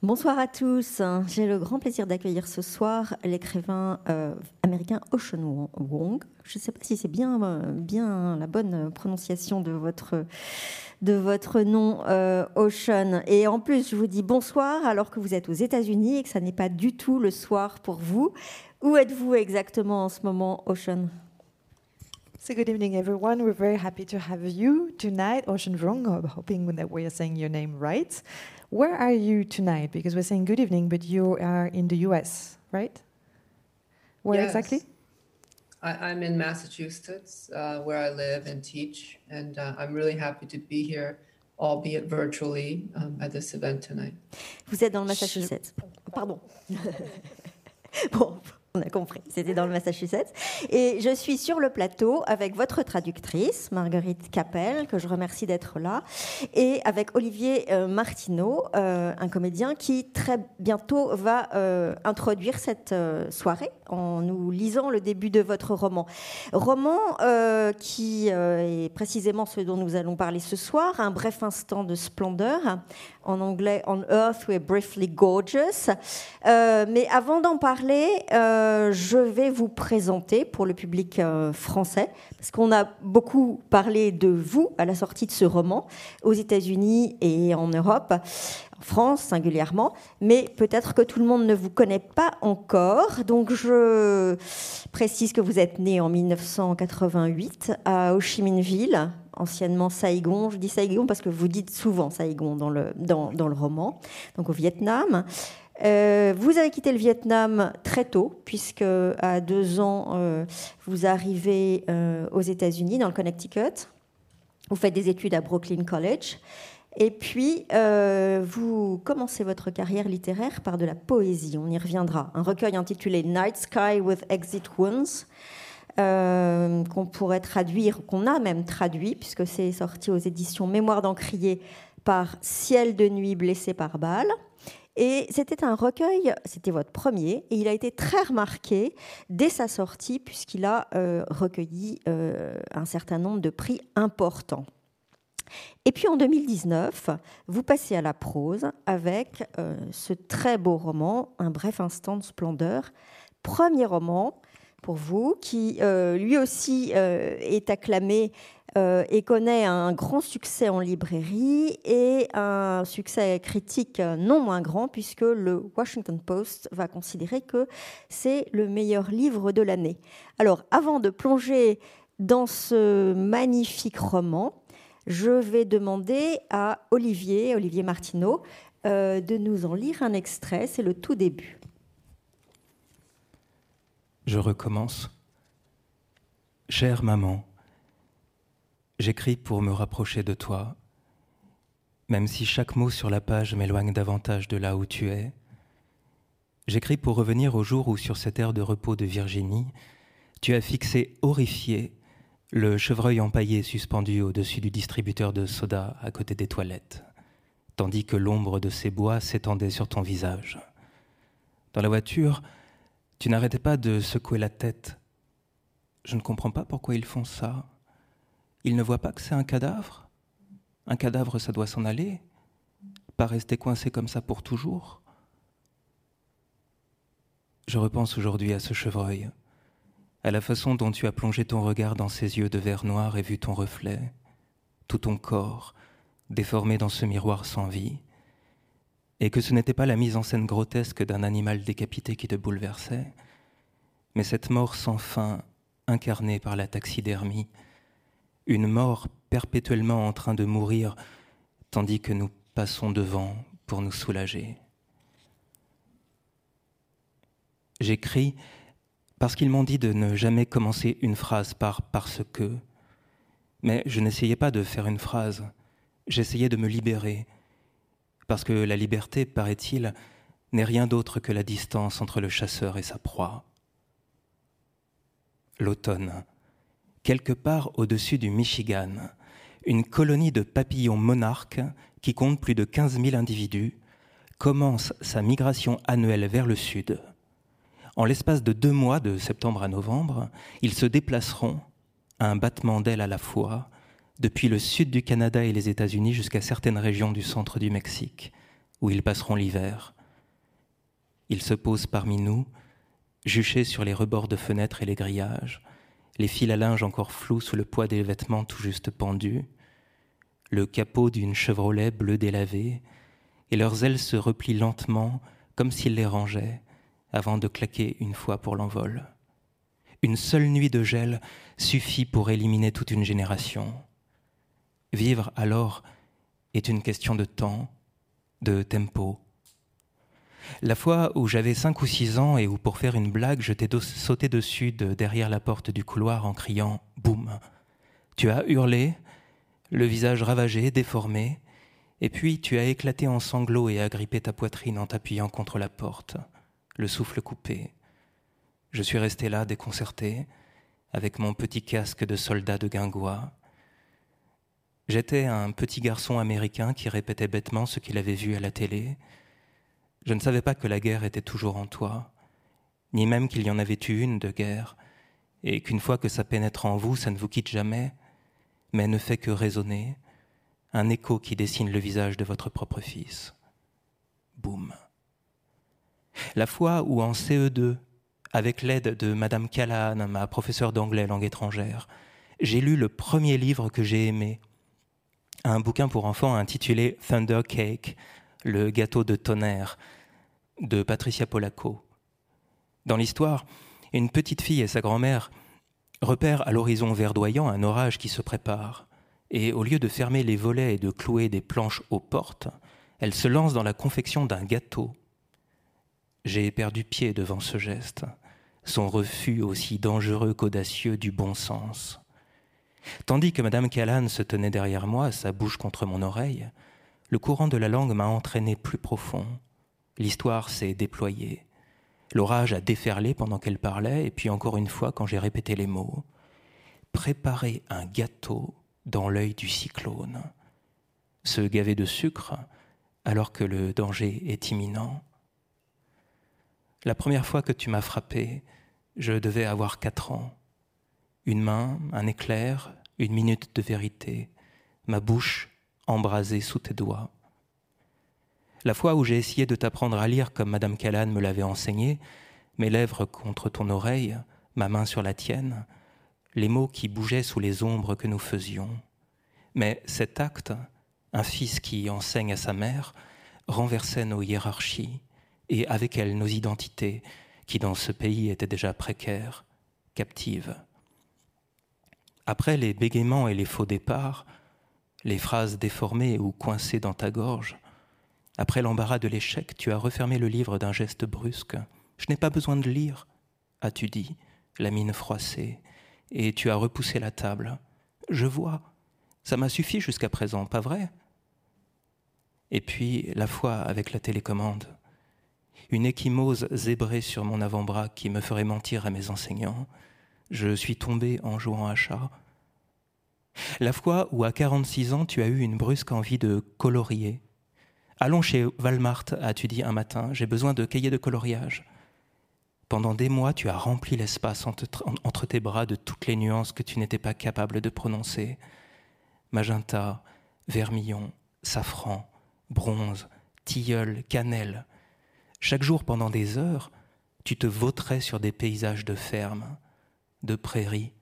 Bonsoir à tous. J'ai le grand plaisir d'accueillir ce soir l'écrivain euh, américain Ocean Wong. Je ne sais pas si c'est bien, euh, bien la bonne prononciation de votre, de votre nom, euh, Ocean. Et en plus, je vous dis bonsoir alors que vous êtes aux États-Unis et que ça n'est pas du tout le soir pour vous. Où êtes-vous exactement en ce moment, Ocean? So good evening, everyone. We're very happy to have you tonight, Ocean Wrong. Hoping that we are saying your name right. Where are you tonight? Because we're saying good evening, but you are in the US, right? Where Yes. exactly? I, I'm in Massachusetts, uh, where I live and teach, and uh, I'm really happy to be here, albeit virtually, um, at this event tonight. Vous êtes dans le Massachusetts. Pardon. bon, on a compris. C'était dans le Massachusetts. Et je suis sur le plateau avec votre traductrice, Marguerite Capel, que je remercie d'être là, et avec Olivier euh, Martineau, euh, un comédien qui très bientôt va euh, introduire cette soirée en nous lisant le début de votre roman. Roman qui est précisément ce dont nous allons parler ce soir, un bref instant de splendeur, en anglais On Earth We're Briefly Gorgeous. Euh, mais avant d'en parler, euh, je vais vous présenter pour le public euh, français, parce qu'on a beaucoup parlé de vous à la sortie de ce roman, aux États-Unis et en Europe en France singulièrement, mais peut-être que tout le monde ne vous connaît pas encore. Donc je précise que vous êtes né en 1988 à Ho Chi Minh Ville, anciennement Saigon. Je dis Saigon parce que vous dites souvent Saigon dans le, dans, dans le roman, donc au Vietnam. Euh, vous avez quitté le Vietnam très tôt, puisque à deux ans, euh, vous arrivez euh, aux États-Unis, dans le Connecticut. Vous faites des études à Brooklyn College. Et puis, euh, vous commencez votre carrière littéraire par de la poésie. On y reviendra. Un recueil intitulé Night Sky with Exit Wounds, euh, qu'on pourrait traduire, qu'on a même traduit, puisque c'est sorti aux éditions Mémoire d'Encrier par Ciel de nuit blessé par balle. Et c'était un recueil, c'était votre premier, et il a été très remarqué dès sa sortie, puisqu'il a euh, recueilli un certain nombre de prix importants. Et puis en 2019, vous passez à la prose avec euh, ce très beau roman, Un bref instant de splendeur, premier roman pour vous, qui euh, lui aussi euh, est acclamé et connaît un grand succès en librairie et un succès critique non moins grand, puisque le Washington Post va considérer que c'est le meilleur livre de l'année. Alors, avant de plonger dans ce magnifique roman, je vais demander à Olivier, Olivier Martineau, euh, de nous en lire un extrait. C'est le tout début. Je recommence. Chère maman, j'écris pour me rapprocher de toi, même si chaque mot sur la page m'éloigne davantage de là où tu es. J'écris pour revenir au jour où, sur cette aire de repos de Virginie, tu as fixé, horrifié, le chevreuil empaillé suspendu au-dessus du distributeur de soda à côté des toilettes, tandis que l'ombre de ces bois s'étendait sur ton visage. Dans la voiture, tu n'arrêtais pas de secouer la tête. Je ne comprends pas pourquoi ils font ça. Ils ne voient pas que c'est un cadavre? Un cadavre, ça doit s'en aller Pas rester coincé comme ça pour toujours Je repense aujourd'hui à ce chevreuil, à la façon dont tu as plongé ton regard dans ses yeux de verre noir et vu ton reflet, tout ton corps déformé dans ce miroir sans vie, et que ce n'était pas la mise en scène grotesque d'un animal décapité qui te bouleversait, mais cette mort sans fin incarnée par la taxidermie, une mort perpétuellement en train de mourir tandis que nous passons devant pour nous soulager. J'écris parce qu'ils m'ont dit de ne jamais commencer une phrase par parce que, mais je n'essayais pas de faire une phrase, j'essayais de me libérer, parce que la liberté, paraît-il, n'est rien d'autre que la distance entre le chasseur et sa proie. L'automne, quelque part au-dessus du Michigan, une colonie de papillons monarques qui compte plus de 15 000 individus commence sa migration annuelle vers le sud. En l'espace de deux mois, de septembre à novembre, ils se déplaceront, à un battement d'ailes à la fois, depuis le sud du Canada et les États-Unis jusqu'à certaines régions du centre du Mexique, où ils passeront l'hiver. Ils se posent parmi nous, juchés sur les rebords de fenêtres et les grillages, les fils à linge encore flous sous le poids des vêtements tout juste pendus, le capot d'une Chevrolet bleu délavé, et leurs ailes se replient lentement comme s'ils les rangeaient avant de claquer une fois pour l'envol. Une seule nuit de gel suffit pour éliminer toute une génération. Vivre alors est une question de temps, de tempo. La fois où j'avais cinq ou six ans et où pour faire une blague je t'ai sauté dessus de derrière la porte du couloir en criant Boum Tu as hurlé, le visage ravagé, déformé, et puis tu as éclaté en sanglots et agrippé ta poitrine en t'appuyant contre la porte, le souffle coupé. Je suis resté là déconcerté, avec mon petit casque de soldat de guingois. J'étais un petit garçon américain qui répétait bêtement ce qu'il avait vu à la télé. Je ne savais pas que la guerre était toujours en toi, ni même qu'il y en avait eu une de guerre, et qu'une fois que ça pénètre en vous, ça ne vous quitte jamais, mais ne fait que résonner, un écho qui dessine le visage de votre propre fils. Boum. La fois où en CE2, avec l'aide de Madame Callahan, ma professeure d'anglais langue étrangère, j'ai lu le premier livre que j'ai aimé, un bouquin pour enfants intitulé Thunder Cake, le gâteau de tonnerre, de Patricia Polacco. Dans l'histoire, une petite fille et sa grand-mère repèrent à l'horizon verdoyant un orage qui se prépare, et au lieu de fermer les volets et de clouer des planches aux portes, elles se lancent dans la confection d'un gâteau j'ai perdu pied devant ce geste, son refus aussi dangereux qu'audacieux du bon sens. Tandis que Madame Callan se tenait derrière moi, sa bouche contre mon oreille, le courant de la langue m'a entraîné plus profond. L'histoire s'est déployée. L'orage a déferlé pendant qu'elle parlait, et puis encore une fois quand j'ai répété les mots. Préparer un gâteau dans l'œil du cyclone. Se gaver de sucre alors que le danger est imminent. La première fois que tu m'as frappé, je devais avoir quatre ans. Une main, un éclair, une minute de vérité, ma bouche embrasée sous tes doigts. La fois où j'ai essayé de t'apprendre à lire comme Madame Callan me l'avait enseigné, mes lèvres contre ton oreille, ma main sur la tienne, les mots qui bougeaient sous les ombres que nous faisions. Mais cet acte, un fils qui enseigne à sa mère, renversait nos hiérarchies, et avec elle nos identités, qui dans ce pays étaient déjà précaires, captives. Après les bégaiements et les faux départs, les phrases déformées ou coincées dans ta gorge, après l'embarras de l'échec, tu as refermé le livre d'un geste brusque. Je n'ai pas besoin de lire, as-tu dit, la mine froissée, et tu as repoussé la table. Je vois, ça m'a suffi jusqu'à présent, pas vrai? Et puis la foi avec la télécommande une échymose zébrée sur mon avant-bras qui me ferait mentir à mes enseignants. Je suis tombé en jouant à chat. La fois où à 46 ans tu as eu une brusque envie de colorier. Allons chez Walmart, as-tu dit un matin, j'ai besoin de cahiers de coloriage. Pendant des mois, tu as rempli l'espace entre tes bras de toutes les nuances que tu n'étais pas capable de prononcer. Magenta, vermillon, safran, bronze, tilleul, cannelle. Chaque jour pendant des heures, tu te vautrais sur des paysages de ferme, de prairies,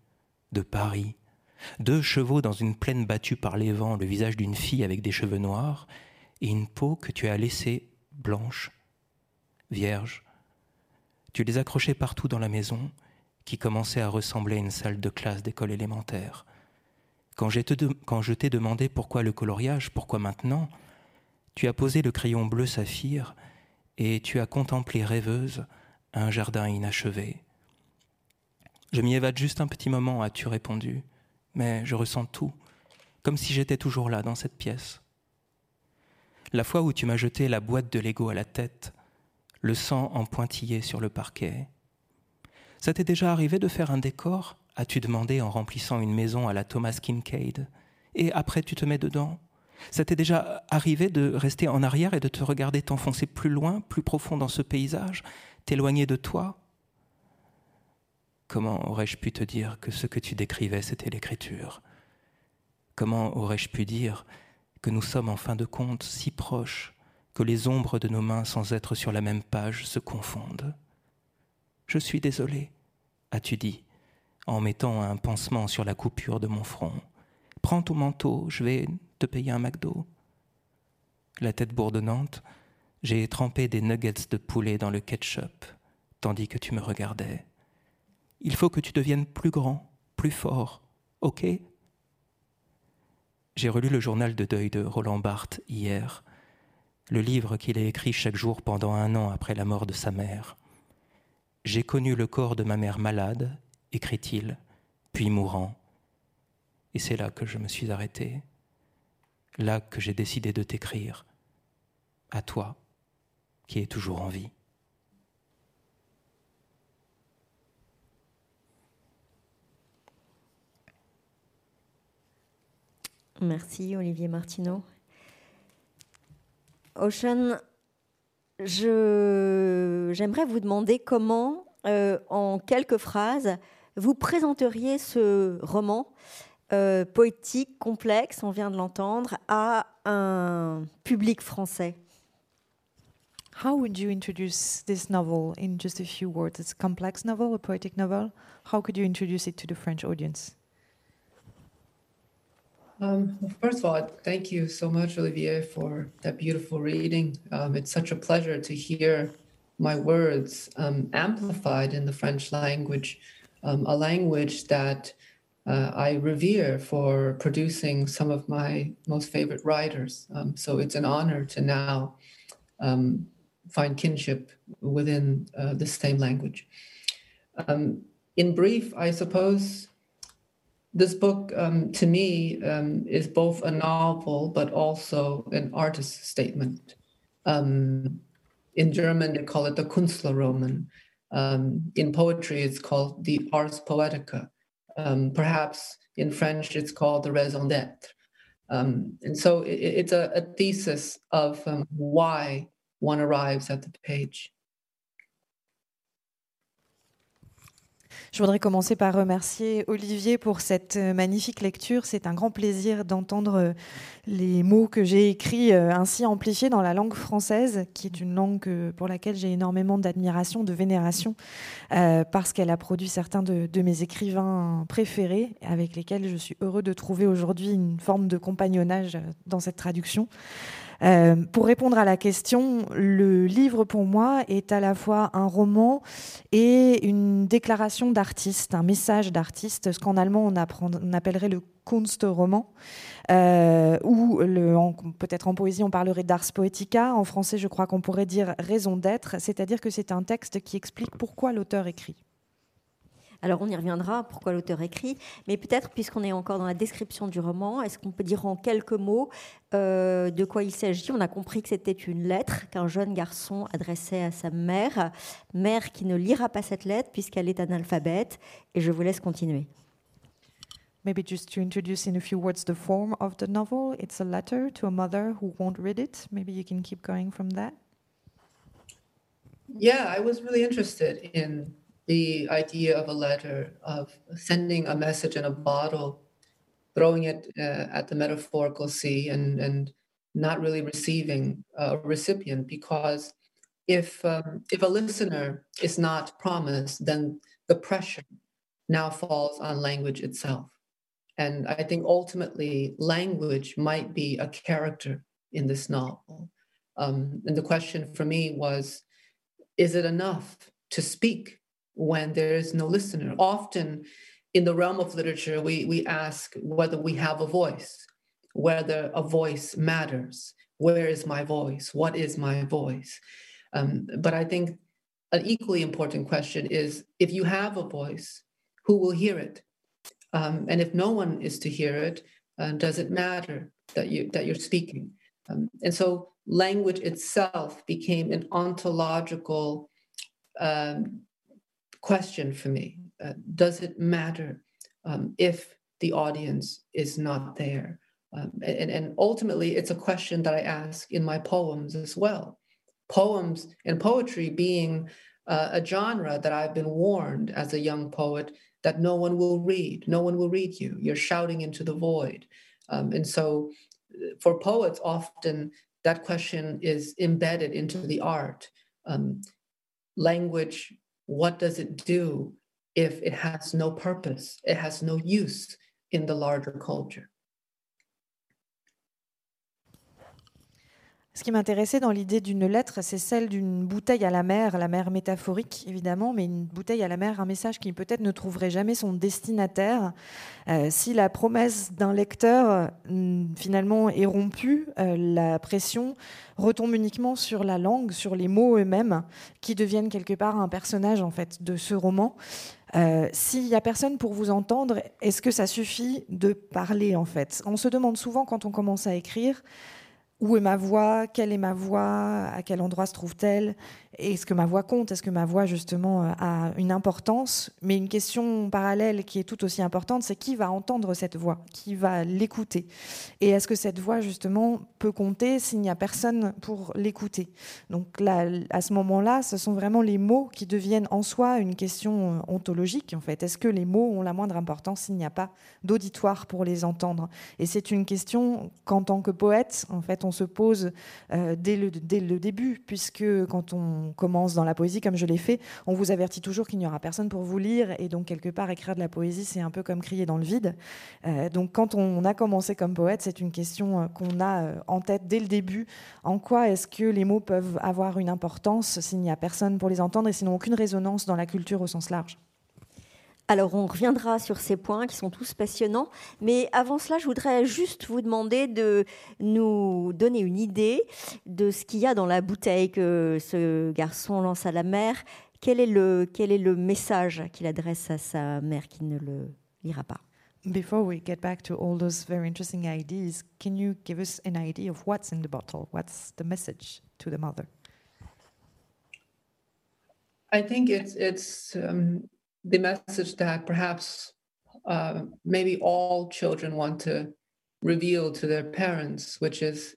de Paris, deux chevaux dans une plaine battue par les vents, le visage d'une fille avec des cheveux noirs, et une peau que tu as laissée blanche, vierge. Tu les accrochais partout dans la maison, qui commençait à ressembler à une salle de classe d'école élémentaire. Quand, quand je t'ai demandé pourquoi le coloriage, pourquoi maintenant, tu as posé le crayon bleu saphir et tu as contemplé rêveuse un jardin inachevé. Je m'y évade juste un petit moment, as-tu répondu, mais je ressens tout, comme si j'étais toujours là dans cette pièce. La fois où tu m'as jeté la boîte de Lego à la tête, le sang en pointillé sur le parquet. Ça t'est déjà arrivé de faire un décor? As-tu demandé en remplissant une maison à la Thomas Kincaid? Et après tu te mets dedans? Ça t'est déjà arrivé de rester en arrière et de te regarder t'enfoncer plus loin, plus profond dans ce paysage, t'éloigner de toi? Comment aurais-je pu te dire que ce que tu décrivais, c'était l'écriture? Comment aurais-je pu dire que nous sommes en fin de compte si proches que les ombres de nos mains sans être sur la même page se confondent? Je suis désolé, as-tu dit, en mettant un pansement sur la coupure de mon front. Prends ton manteau, je vais te payer un McDo. La tête bourdonnante, j'ai trempé des nuggets de poulet dans le ketchup, tandis que tu me regardais. Il faut que tu deviennes plus grand, plus fort, ok? J'ai relu le journal de deuil de Roland Barthes hier, le livre qu'il a écrit chaque jour pendant un an après la mort de sa mère. J'ai connu le corps de ma mère malade, écrit-il, puis mourant. Et c'est là que je me suis arrêté, là que j'ai décidé de t'écrire, à toi, qui es toujours en vie. Merci Olivier Martineau. Ocean, j'aimerais vous demander comment, euh, en quelques phrases, vous présenteriez ce roman euh, poétique, complexe, on vient de l'entendre, à un public français How would you introduce this novel in just a few words? It's a complex novel, a poetic novel. How could you introduce it to the French audience? Um, well, first of all, thank you so much, Olivier, for that beautiful reading. Um, it's such a pleasure to hear my words um, amplified in the French language, um, a language that uh, I revere for producing some of my most favorite writers. Um, so it's an honor to now um, find kinship within uh, the same language. in brief, I suppose this book um, to me um, is both a novel but also an artist statement. Um, in German, they call it the Künstlerroman. Um, in poetry, it's called the Ars Poetica. Um, perhaps in French, it's called the raison d'être. Um, and so it, it's a, a, thesis of why one arrives at the page. Je voudrais commencer par remercier Olivier pour cette euh, magnifique lecture. C'est un grand plaisir d'entendre euh, les mots que j'ai écrits euh, ainsi amplifiés dans la langue française, qui est une langue pour laquelle j'ai énormément d'admiration, de vénération, parce qu'elle a produit certains de, de, mes écrivains préférés, avec lesquels je suis heureux de trouver aujourd'hui une forme de compagnonnage dans cette traduction. Euh, pour répondre à la question, le livre pour moi est à la fois un roman et une déclaration d'artiste, un message d'artiste, ce qu'en allemand on, appellerait le Kunstroman, euh, ou peut-être en poésie on parlerait d'ars poetica, en français je crois qu'on pourrait dire raison d'être, c'est-à-dire que c'est un texte qui explique pourquoi l'auteur écrit. Alors on y reviendra, pourquoi l'auteur écrit, mais peut-être puisqu'on est encore dans la description du roman, est-ce qu'on peut dire en quelques mots euh, de quoi il s'agit? On a compris que c'était une lettre qu'un jeune garçon adressait à sa mère, mère qui ne lira pas cette lettre puisqu'elle est analphabète, et je vous laisse continuer. Maybe just to introduce in a few words the form of the novel. It's a letter to a mother who won't read it. Maybe you can keep going from that. Yeah, I was really interested in the idea of a letter, of sending a message in a bottle, throwing it uh, at the metaphorical sea, and, and not really receiving a recipient because if um, if a listener is not promised, then the pressure now falls on language itself. And I think ultimately, language might be a character in this novel. Um, and the question for me was is it enough to speak when there is no listener. Often in the realm of literature, we, we ask whether we have a voice, whether a voice matters. Where is my voice? What is my voice? Um, but I think an equally important question is if you have a voice, who will hear it? Um, and if no one is to hear it, uh, does it matter that you that you're speaking? Um, and so language itself became an ontological um, question for me. Uh, does it matter um, if the audience is not there? Um, and, and ultimately, it's a question that I ask in my poems as well. Poems and poetry being uh, a genre that I've been warned as a young poet that no one will read. No one will read you. You're shouting into the void. Um, and so, uh, for poets, often that question is embedded into the art. Um, language, what does it do if it has no purpose, it has no use in the larger culture? Ce qui m'intéressait dans l'idée d'une lettre, c'est celle d'une bouteille à la mer, la mer métaphorique évidemment, mais une bouteille à la mer, un message qui peut-être ne trouverait jamais son destinataire. Euh, si la promesse d'un lecteur mm, finalement est rompue, euh, la pression retombe uniquement sur la langue, sur les mots eux-mêmes, qui deviennent quelque part un personnage en fait de ce roman. Euh, s'il n'y a personne pour vous entendre, est-ce que ça suffit de parler en fait? On se demande souvent quand on commence à écrire où est ma voix, quelle est ma voix, à quel endroit se trouve-t-elle, est-ce que ma voix compte? Est-ce que ma voix, justement, euh, a une importance? Mais une question parallèle qui est tout aussi importante, c'est qui va entendre cette voix? Qui va l'écouter? Et est-ce que cette voix, justement, peut compter s'il n'y a personne pour l'écouter? Donc là, à ce moment-là, ce sont vraiment les mots qui deviennent en soi une question euh, ontologique, en fait. Est-ce que les mots ont la moindre importance s'il n'y a pas d'auditoire pour les entendre? Et c'est une question qu'en tant que poète, en fait, on se pose euh, dès, le, dès le début, puisque quand on on commence dans la poésie comme je l'ai fait, on vous avertit toujours qu'il n'y aura personne pour vous lire et donc quelque part écrire de la poésie c'est un peu comme crier dans le vide. Euh, donc quand on a commencé comme poète, c'est une question euh, qu'on a euh, en tête dès le début. En quoi est-ce que les mots peuvent avoir une importance s'il n'y a personne pour les entendre et s'ils n'ont aucune résonance dans la culture au sens large? Alors, on reviendra sur ces points qui sont tous passionnants. Mais avant cela, je voudrais juste vous demander de nous donner une idée de ce qu'il y a dans la bouteille que ce garçon lance à la mer. Quel est le, quel est le message qu'il adresse à sa mère qui ne le lira pas? Before we get back to all those very interesting ideas, can you give us an idea of what's in the bottle? What's the message to the mother? I think it's it's um, the message that perhaps uh, maybe all children want to reveal to their parents, which is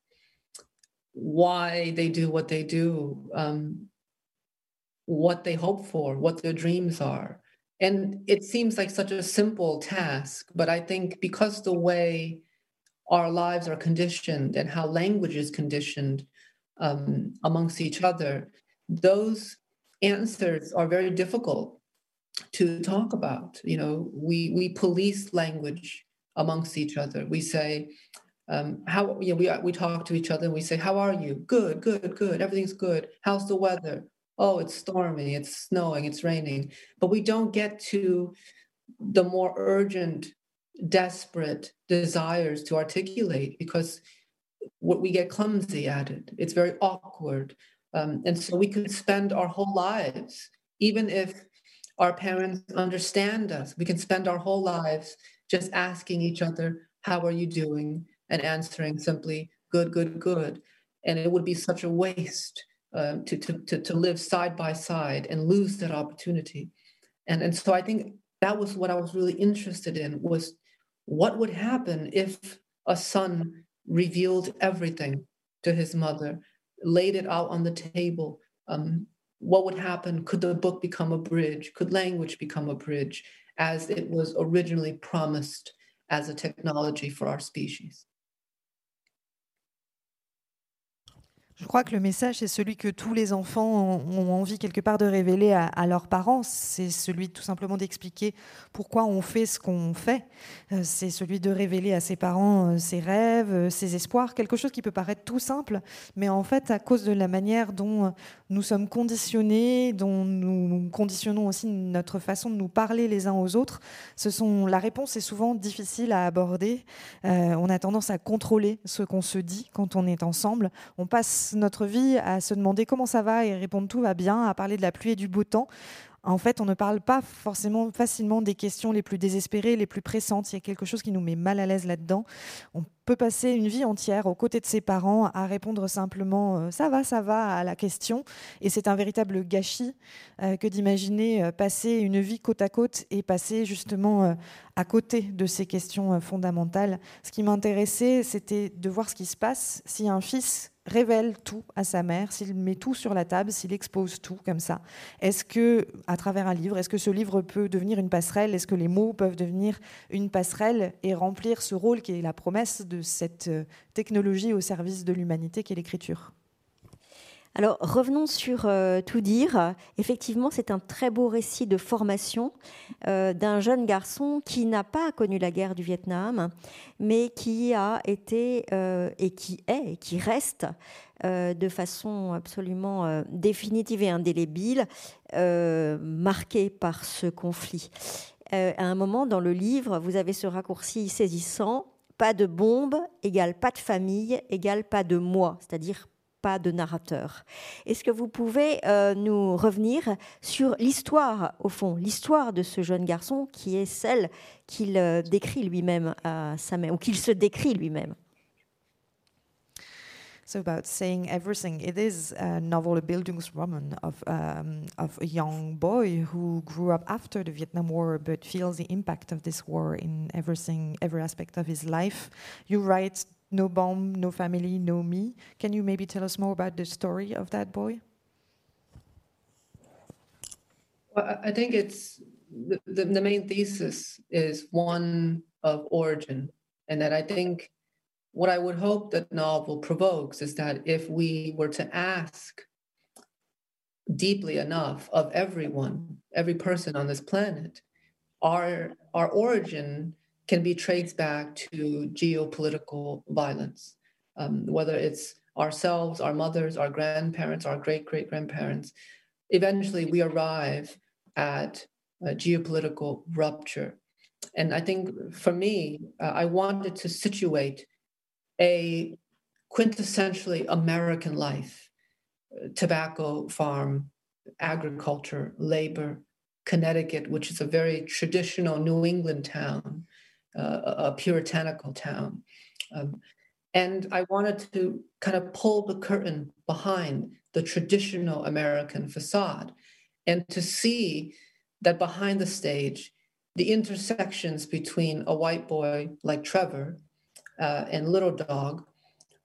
why they do what they do, um, what they hope for, what their dreams are. And it seems like such a simple task, but I think because the way our lives are conditioned and how language is conditioned um, amongst each other, those answers are very difficult to talk about. You know, we we police language amongst each other. We say, um, how you know, we we talk to each other and we say, "How are you? Good, good, good. Everything's good. How's the weather? Oh, it's stormy. It's snowing. It's raining." But we don't get to the more urgent, desperate desires to articulate because what we get clumsy at it. It's very awkward, um, and so we could spend our whole lives, even if our parents understand us. We can spend our whole lives just asking each other, How are you doing? and answering simply, Good, good, good. And it would be such a waste uh, to, to, to, to live side by side and lose that opportunity. And, and so I think that was what I was really interested in was what would happen if a son revealed everything to his mother, laid it out on the table, um, what would happen? Could the book become a bridge? Could language become a bridge as it was originally promised as a technology for our species? Je crois que le message, c'est celui que tous les enfants ont envie quelque part de révéler à, leurs parents. C'est celui tout simplement d'expliquer pourquoi on fait ce qu'on fait. Euh, c'est celui de révéler à ses parents euh, ses rêves, euh, ses espoirs, quelque chose qui peut paraître tout simple, mais en fait, à cause de la manière dont nous sommes conditionnés, dont nous conditionnons aussi notre façon de nous parler les uns aux autres, la réponse est souvent difficile à aborder. on a tendance à contrôler ce qu'on se dit quand on est ensemble. On passe notre vie à se demander comment ça va et répondre tout va bien, à parler de la pluie et du beau temps. En fait, on ne parle pas forcément facilement des questions les plus désespérées, les plus pressantes. Il y a quelque chose qui nous met mal à l'aise là-dedans. On peut passer une vie entière aux côtés de ses parents à répondre simplement euh, ça va, ça va à la question. Et c'est un véritable gâchis euh, que d'imaginer euh, passer une vie côte à côte et passer justement à côté de ces questions fondamentales. Ce qui m'intéressait, c'était de voir ce qui se passe si un fils révèle tout à sa mère, s'il met tout sur la table, s'il expose tout comme ça, est-ce que, à travers un livre, est-ce que ce livre peut devenir une passerelle? Est-ce que les mots peuvent devenir une passerelle et remplir ce rôle qui est la promesse de cette euh, technologie au service de l'humanité qui est l'écriture? Alors revenons sur euh, tout dire. Effectivement, c'est un très beau récit de formation euh, d'un jeune garçon qui n'a pas connu la guerre du Vietnam, mais qui a été euh, et qui est et qui reste de façon absolument définitive et indélébile marqué par ce conflit. à un moment dans le livre, vous avez ce raccourci saisissant pas de bombe égale pas de famille égale pas de moi, c'est-à-dire pas de narrateur. Est-ce que vous pouvez euh, nous revenir sur l'histoire, au fond, l'histoire de ce jeune garçon qui est celle qu'il euh, décrit lui-même à sa mère, ou qu'il se décrit lui-même? So about saying everything, it is a novel, a Bildungsroman of um, of a young boy who grew up after the Vietnam War, but feels the impact of this war in everything, every aspect of his life. You write no bomb, no family, no me. Can you maybe tell us more about the story of that boy? Well, I think it's the, the, the main thesis is one of origin, and that I think what I would hope that novel provokes is that if we were to ask deeply enough of everyone, every person on this planet, our our origin can be traced back to geopolitical violence, um, whether it's ourselves, our mothers, our grandparents, our great great grandparents. Eventually, we arrive at a geopolitical rupture. And I think for me, uh, I wanted to situate a quintessentially American life uh, tobacco farm, agriculture, labor, Connecticut, which is a very traditional New England town, a puritanical town. Um, and I wanted to kind of pull the curtain behind the traditional American facade and to see that behind the stage, the intersections between a white boy like Trevor uh, and Little Dog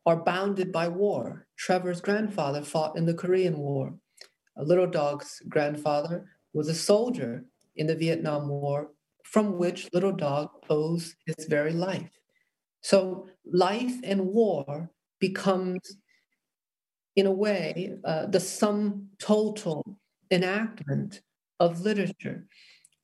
are bounded by war. Trevor's grandfather fought in the Korean War. A Little Dog's grandfather was a soldier in the Vietnam War from which Little Dog owes his very life. So life and war becomes, in a way, uh, the sum total enactment of literature.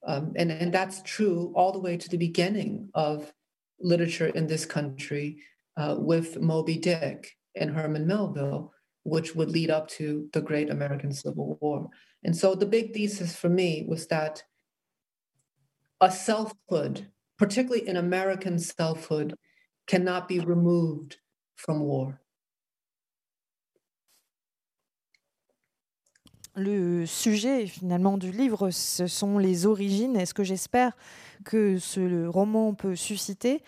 Um, and, and that's true all the way to the beginning of literature in this country uh, with Moby Dick and Herman Melville, which would lead up to the great American Civil War. And so the big thesis for me was that a selfhood, particularly in American selfhood, cannot be removed from war. Le sujet finalement du livre, ce sont les origines. Et ce que j'espère que ce roman peut susciter,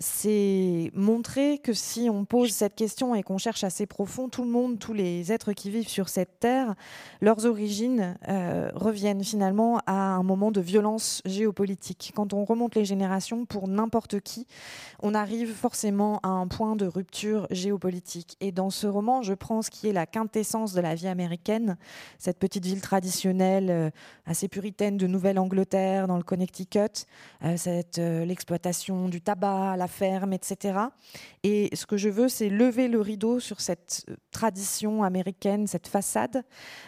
c'est montrer que si on pose cette question et qu'on cherche assez profond, tout le monde, tous les êtres qui vivent sur cette terre, leurs origines euh, reviennent finalement à un moment de violence géopolitique. Quand on remonte les générations, pour n'importe qui, on arrive forcément à un point de rupture géopolitique. Et dans ce roman, je prends ce qui est la quintessence de la vie américaine, cette petite ville traditionnelle, euh, assez puritaine de Nouvelle-Angleterre, dans le Connecticut, l'exploitation du tabac, la ferme, etc. Et ce que je veux, c'est lever le rideau sur cette euh, tradition américaine, cette façade,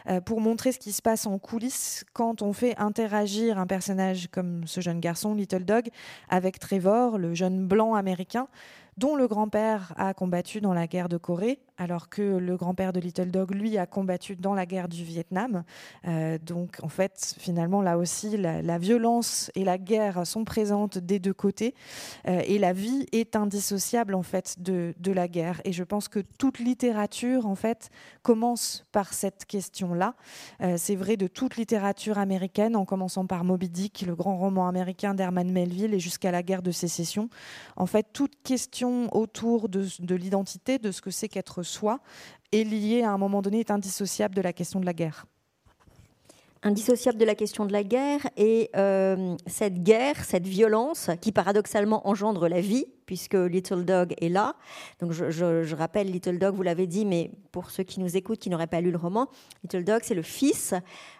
euh, pour montrer ce qui se passe en coulisses quand on fait interagir un personnage comme ce jeune garçon, Little Dog, avec Trevor, le jeune blanc américain, dont le grand-père a combattu dans la guerre de Corée, alors que le grand-père de Little Dog, lui, a combattu dans la guerre du Vietnam. Euh, donc, en fait, finalement, là aussi, la, violence et la guerre sont présentes des deux côtés, euh, et la vie est indissociable, en fait, de, la guerre. Et je pense que toute littérature, en fait, commence par cette question-là. Euh, c'est vrai de toute littérature américaine, en commençant par Moby Dick, le grand roman américain d'Herman Melville, et jusqu'à la guerre de sécession. En fait, toute question autour de, de l'identité, de ce que c'est qu'être soi est lié à un moment donné, est indissociable de la question de la guerre. indissociable de la question de la guerre et euh, cette guerre, cette violence qui paradoxalement engendre la vie, puisque Little Dog est là. Donc je, rappelle Little Dog, vous l'avez dit, mais pour ceux qui nous écoutent, qui n'auraient pas lu le roman, Little Dog, c'est le fils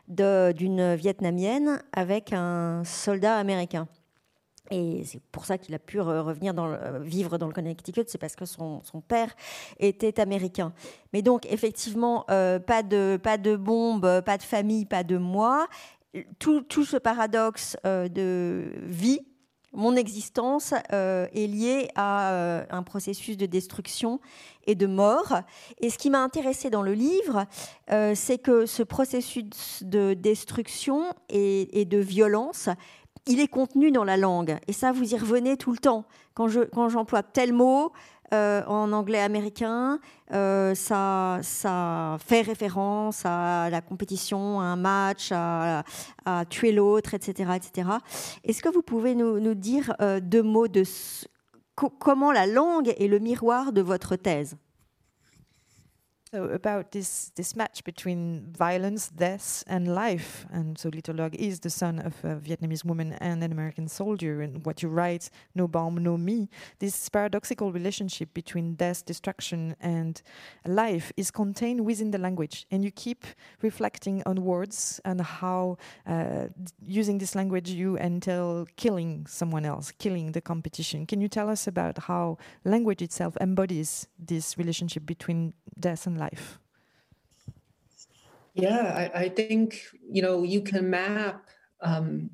d'une Vietnamienne avec un soldat américain. Et c'est pour ça qu'il a pu revenir dans vivre dans le Connecticut, c'est parce que son, père était américain. Mais donc, effectivement, euh, pas, de, pas de bombe, pas de famille, pas de moi. Tout, ce paradoxe euh, de vie, mon existence euh, est lié à un processus de destruction et de mort. Et ce qui m'a intéressé dans le livre, c'est que ce processus de destruction et de violence il est contenu dans la langue. Et ça, vous y revenez tout le temps. Quand, je, quand j'emploie tel mot euh, en anglais américain, euh, ça, ça fait référence à la compétition, à un match, à, tuer l'autre, etc., etc. Est-ce que vous pouvez nous, dire euh, deux mots de comment la langue est le miroir de votre thèse? So about this this match between violence, death, and life, and so Little Dog is the son of a Vietnamese woman and an American soldier. And what you write, no bomb, no me, this paradoxical relationship between death, destruction, and life is contained within the language, and you keep reflecting on words and how uh, using this language you entail killing someone else, killing the competition. Can you tell us about how language itself embodies this relationship between death and life? Yeah, I, I think you know you can map um,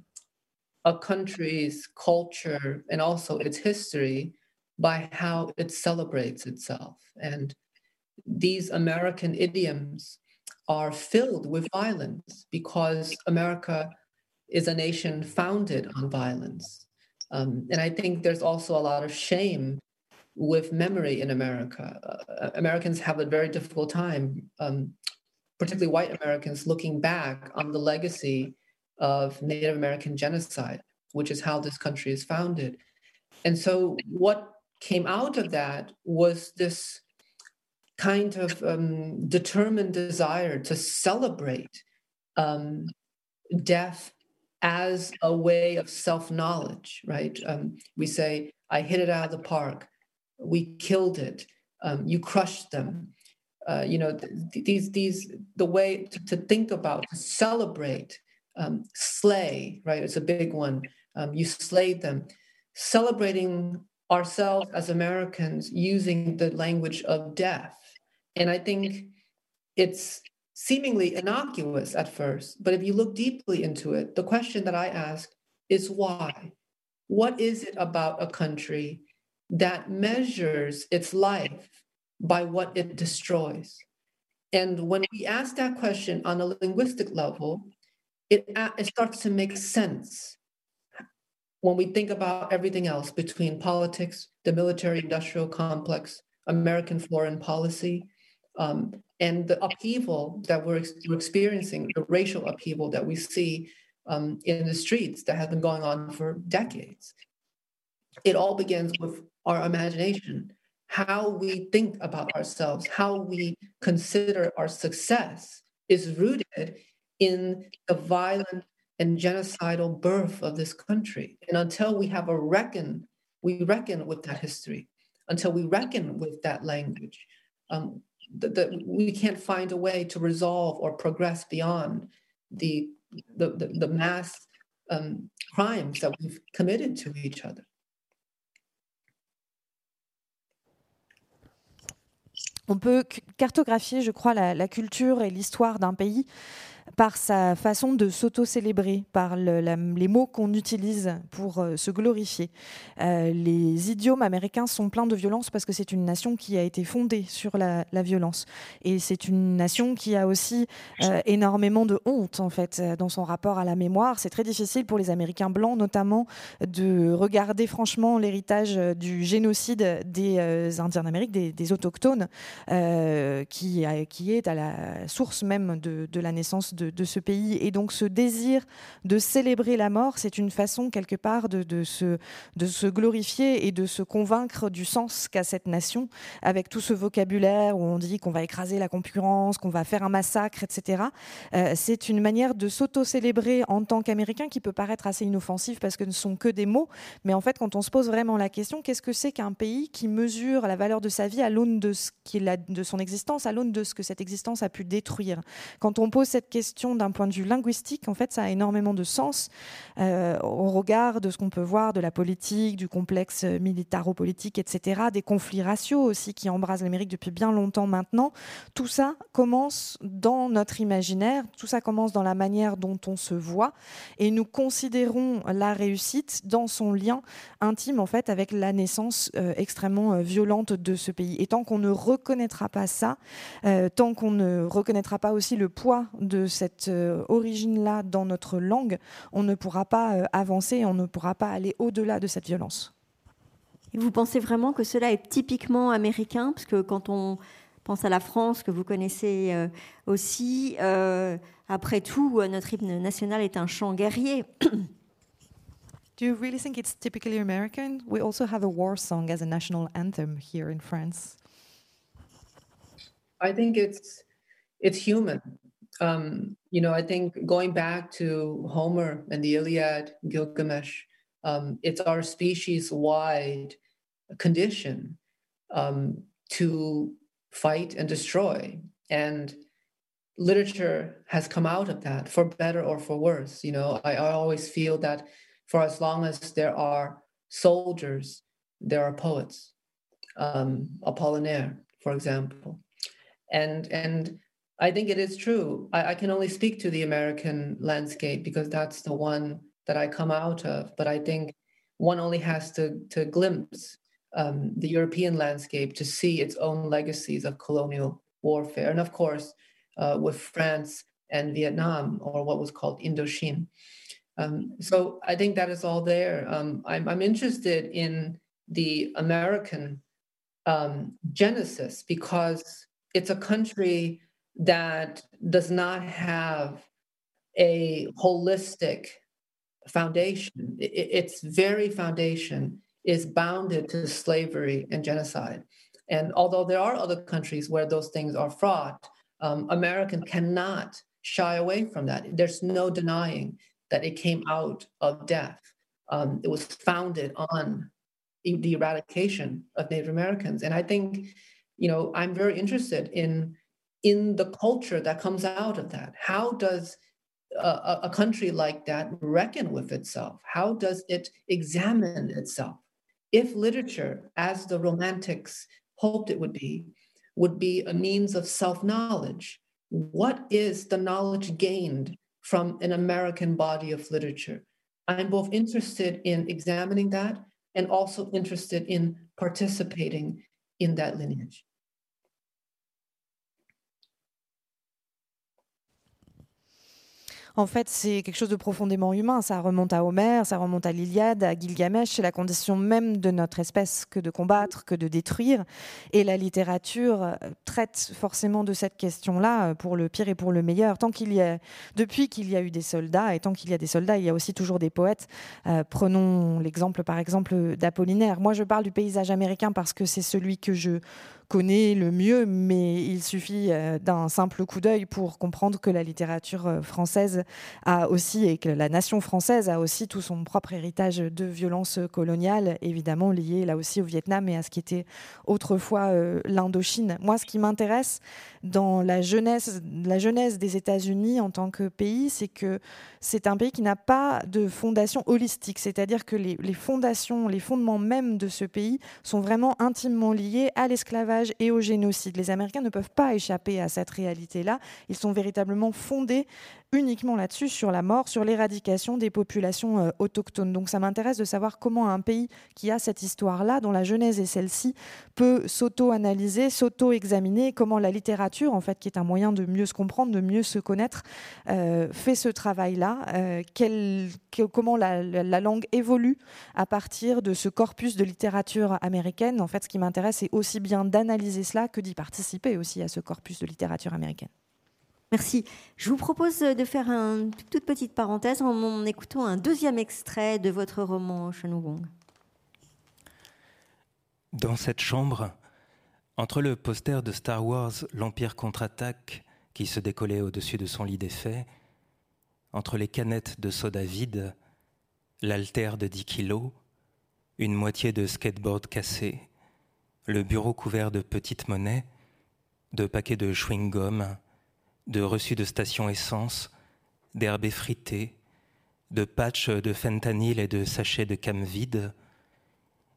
a country's culture and also its history by how it celebrates itself, and these American idioms are filled with violence because America is a nation founded on violence. Um, and I think there's also a lot of shame with memory in America. Uh, Americans have a very difficult time, um, particularly white Americans, looking back on the legacy of Native American genocide, which is how this country is founded. And so, what came out of that was this kind of um, determined desire to celebrate um, death as a way of self knowledge, right? Um, we say, I hit it out of the park we killed it. Um, you crushed them. Uh, you know th- these these the way to, to think about to celebrate um, slay right it's a big one. Um, you slayed them. Celebrating ourselves as americans using the language of death. And i think it's seemingly innocuous at first but if you look deeply into it the question that i ask is why? What is it about a country that measures its life by what it destroys. And when we ask that question on a linguistic level, it, it starts to make sense when we think about everything else between politics, the military industrial complex, American foreign policy, um, and the upheaval that we're, we're, experiencing, the racial upheaval that we see um, in the streets that have been going on for decades. It all begins with our imagination, how we think about ourselves, how we consider our success is rooted in the violent and genocidal birth of this country. And until we have a reckon, we reckon with that history, until we reckon with that language, um, that we can't find a way to resolve or progress beyond the, the, the, the mass um, crimes that we've committed to each other. On peut cartographier, je crois, la, culture et l'histoire d'un pays par sa façon de s'auto-célébrer, par les mots qu'on utilise pour euh, se glorifier. Euh, les idiomes américains sont pleins de violence parce que c'est une nation qui a été fondée sur la, violence. Et c'est une nation qui a aussi euh, énormément de honte, en fait, dans son rapport à la mémoire. C'est très difficile pour les Américains blancs, notamment, de regarder franchement l'héritage du génocide des Indiens d'Amérique, des, autochtones, qui, est à la source même de la naissance de de, ce pays. Et donc ce désir de célébrer la mort, c'est une façon quelque part de, de, se, de se glorifier et de se convaincre du sens qu'a cette nation, avec tout ce vocabulaire où on dit qu'on va écraser la concurrence, qu'on va faire un massacre, etc. Euh, c'est une manière de s'auto-célébrer en tant qu'Américain qui peut paraître assez inoffensive parce que ne sont que des mots. Mais en fait, quand on se pose vraiment la question, qu'est-ce que c'est qu'un pays qui mesure la valeur de sa vie à l'aune de, ce qu'il a, de son existence, à l'aune de ce que cette existence a pu détruire? Quand on pose cette question d'un point de vue linguistique, en fait, ça a énormément de sens euh, au regard de ce qu'on peut voir de la politique, du complexe militaro-politique, etc., des conflits raciaux aussi qui embrasent l'Amérique depuis bien longtemps maintenant. Tout ça commence dans notre imaginaire, tout ça commence dans la manière dont on se voit, et nous considérons la réussite dans son lien intime en fait avec la naissance euh, extrêmement euh, violente de ce pays. Et tant qu'on ne reconnaîtra pas ça, euh, tant qu'on ne reconnaîtra pas aussi le poids de cette origine-là dans notre langue, on ne pourra pas avancer, on ne pourra pas aller au-delà de cette violence. Et vous pensez vraiment que cela est typiquement américain? Parce que quand on pense à la France, que vous connaissez aussi, après tout, notre hymne national est un chant guerrier. Do you really think it's typically American? We also have a war song as a national anthem here in France. I think it's it's human. Um, you know, I think going back to Homer and the Iliad, Gilgamesh, um, it's our species-wide condition um, to fight and destroy, and literature has come out of that for better or for worse. You know, I, I always feel that for as long as there are soldiers, there are poets. Um, Apollinaire, for example, and and I think it is true. I, I, can only speak to the American landscape because that's the one that I come out of. But I think one only has to to glimpse um, the European landscape to see its own legacies of colonial warfare, and of course, uh, with France and Vietnam, or what was called Indochine. Um, so I think that is all there. Um, I'm, I'm, interested in the American um, genesis because it's a country that does not have a holistic foundation. It, its very foundation is bounded to slavery and genocide. And although there are other countries where those things are fraught, um, American cannot shy away from that. There's no denying that it came out of death. Um, it was founded on the eradication of Native Americans. And I think, you know, I'm very interested in in the culture that comes out of that. How does a, a country like that reckon with itself? How does it examine itself? If literature, as the Romantics hoped it would be, would be a means of self knowledge, what is the knowledge gained from an American body of literature. I'm both interested in examining that and also interested in participating in that lineage. En fait, c'est quelque chose de profondément humain. Ça remonte à Homère, ça remonte à l'Iliade, à Gilgamesh. C'est la condition même de notre espèce que de combattre, que de détruire. Et la littérature euh, traite forcément de cette question-là, euh, pour le pire et pour le meilleur. Tant qu'il y a, depuis qu'il y a eu des soldats, et tant qu'il y a des soldats, il y a aussi toujours des poètes. Euh, prenons l'exemple, par exemple, d'Apollinaire. Moi, je parle du paysage américain parce que c'est celui que je connaît le mieux, mais il suffit euh, d'un simple coup d'œil pour comprendre que la littérature euh, française a aussi, et que la nation française a aussi tout son propre héritage de violence coloniale, évidemment lié là aussi au Vietnam et à ce qui était autrefois euh, l'Indochine. Moi, ce qui m'intéresse dans la jeunesse, la jeunesse des États-Unis en tant que pays, c'est que c'est un pays qui n'a pas de fondation holistique, c'est-à-dire que les, les fondations, les fondements même de ce pays sont vraiment intimement liés à l'esclavage et au génocide. Les Américains ne peuvent pas échapper à cette réalité-là. Ils sont véritablement fondés uniquement là-dessus, sur la mort, sur l'éradication des populations euh, autochtones. Donc ça m'intéresse de savoir comment un pays qui a cette histoire-là, dont la genèse est celle-ci, peut s'auto-analyser, s'auto-examiner, comment la littérature, en fait, qui est un moyen de mieux se comprendre, de mieux se connaître, euh, fait ce travail-là, euh, comment la, la, langue évolue à partir de ce corpus de littérature américaine. En fait, ce qui m'intéresse, c'est aussi bien d'analyser cela que d'y participer aussi à ce corpus de littérature américaine. Merci. Je vous propose de faire une toute petite parenthèse en, écoutant un deuxième extrait de votre roman Shen Wong. Dans cette chambre, entre le poster de Star Wars L'Empire contre-attaque qui se décollait au-dessus de son lit d'effet, entre les canettes de soda vide, l'altère de 10 kilos, une moitié de skateboard cassé, le bureau couvert de petites monnaies, de paquets de chewing-gum, de reçus de station essence, d'herbes effritées, de patchs de fentanyl et de sachets de cam vide,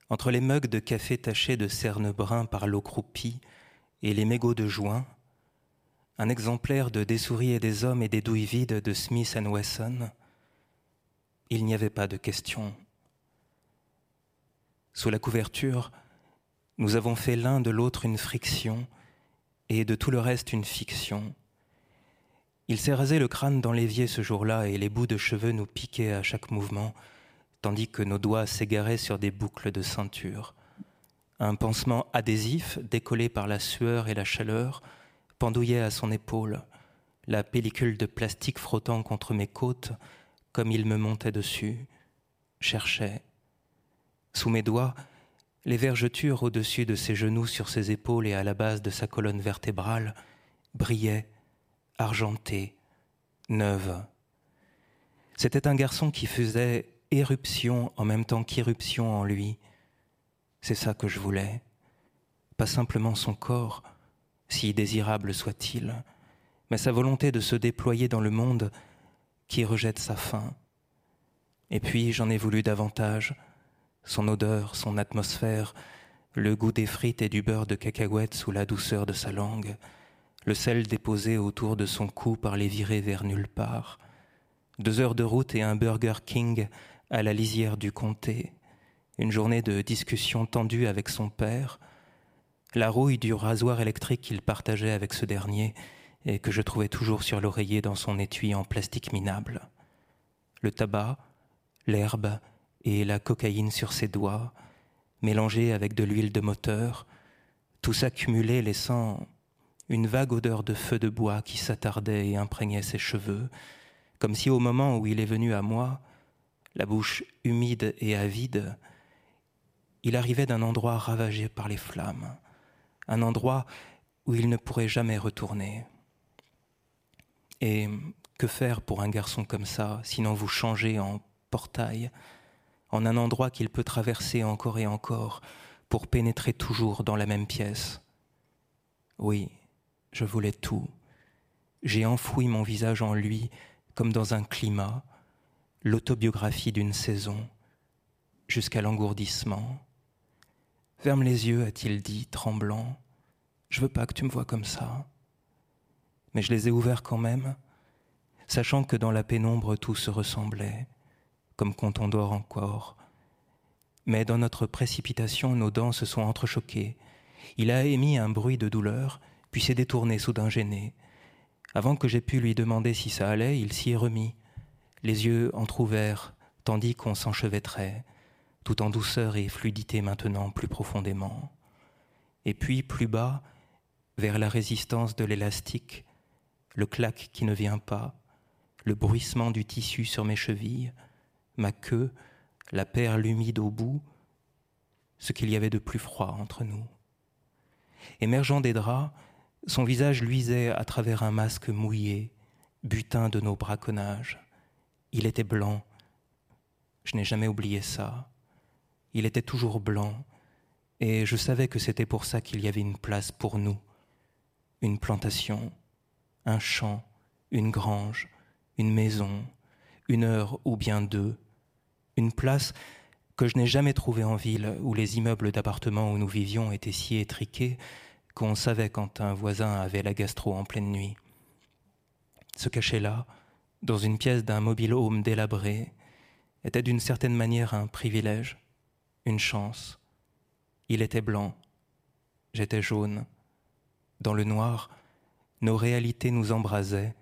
entre les mugs de café tachés de cernes bruns par l'eau croupie et les mégots de joint, un exemplaire de Des souris et des hommes et des douilles vides de Smith Wesson, il n'y avait pas de question. Sous la couverture, nous avons fait l'un de l'autre une friction et de tout le reste une fiction. Il s'est rasé le crâne dans l'évier ce jour-là et les bouts de cheveux nous piquaient à chaque mouvement, tandis que nos doigts s'égaraient sur des boucles de ceinture. Un pansement adhésif, décollé par la sueur et la chaleur, pendouillait à son épaule, la pellicule de plastique frottant contre mes côtes, comme il me montait dessus, cherchait. Sous mes doigts, les vergetures au-dessus de ses genoux, sur ses épaules et à la base de sa colonne vertébrale brillaient argentée, neuve. C'était un garçon qui faisait éruption en même temps qu'irruption en lui. C'est ça que je voulais. Pas simplement son corps, si désirable soit-il, mais sa volonté de se déployer dans le monde qui rejette sa fin. Et puis j'en ai voulu davantage, son odeur, son atmosphère, le goût des frites et du beurre de cacahuète sous la douceur de sa langue, le sel déposé autour de son cou par les virées vers nulle part. Deux heures de route et un Burger King à la lisière du comté. Une journée de discussion tendue avec son père. La rouille du rasoir électrique qu'il partageait avec ce dernier et que je trouvais toujours sur l'oreiller dans son étui en plastique minable. Le tabac, l'herbe et la cocaïne sur ses doigts, mélangés avec de l'huile de moteur, tout s'accumulait laissant une vague odeur de feu de bois qui s'attardait et imprégnait ses cheveux, comme si au moment où il est venu à moi, la bouche humide et avide, il arrivait d'un endroit ravagé par les flammes, un endroit où il ne pourrait jamais retourner. Et que faire pour un garçon comme ça, sinon vous changer en portail, en un endroit qu'il peut traverser encore et encore pour pénétrer toujours dans la même pièce? Oui, je voulais tout. J'ai enfoui mon visage en lui comme dans un climat, l'autobiographie d'une saison, jusqu'à l'engourdissement. Ferme les yeux, a-t-il dit, tremblant. Je veux pas que tu me vois comme ça. Mais je les ai ouverts quand même, sachant que dans la pénombre tout se ressemblait, comme quand on dort encore. Mais dans notre précipitation, nos dents se sont entrechoquées. Il a émis un bruit de douleur, puis s'est détourné soudain gêné. Avant que j'aie pu lui demander si ça allait, il s'y est remis, les yeux entr'ouverts, tandis qu'on s'enchevêtrait, tout en douceur et fluidité maintenant plus profondément. Et puis, plus bas, vers la résistance de l'élastique, le claque qui ne vient pas, le bruissement du tissu sur mes chevilles, ma queue, la perle humide au bout, ce qu'il y avait de plus froid entre nous. Émergeant des draps, son visage luisait à travers un masque mouillé, butin de nos braconnages. Il était blanc. Je n'ai jamais oublié ça. Il était toujours blanc, et je savais que c'était pour ça qu'il y avait une place pour nous, une plantation, un champ, une grange, une maison, une heure ou bien deux, une place que je n'ai jamais trouvée en ville où les immeubles d'appartements où nous vivions étaient si étriqués qu'on savait quand un voisin avait la gastro en pleine nuit. Se cacher là, dans une pièce d'un mobile home délabré, était d'une certaine manière un privilège, une chance. Il était blanc, j'étais jaune. Dans le noir, nos réalités nous embrasaient,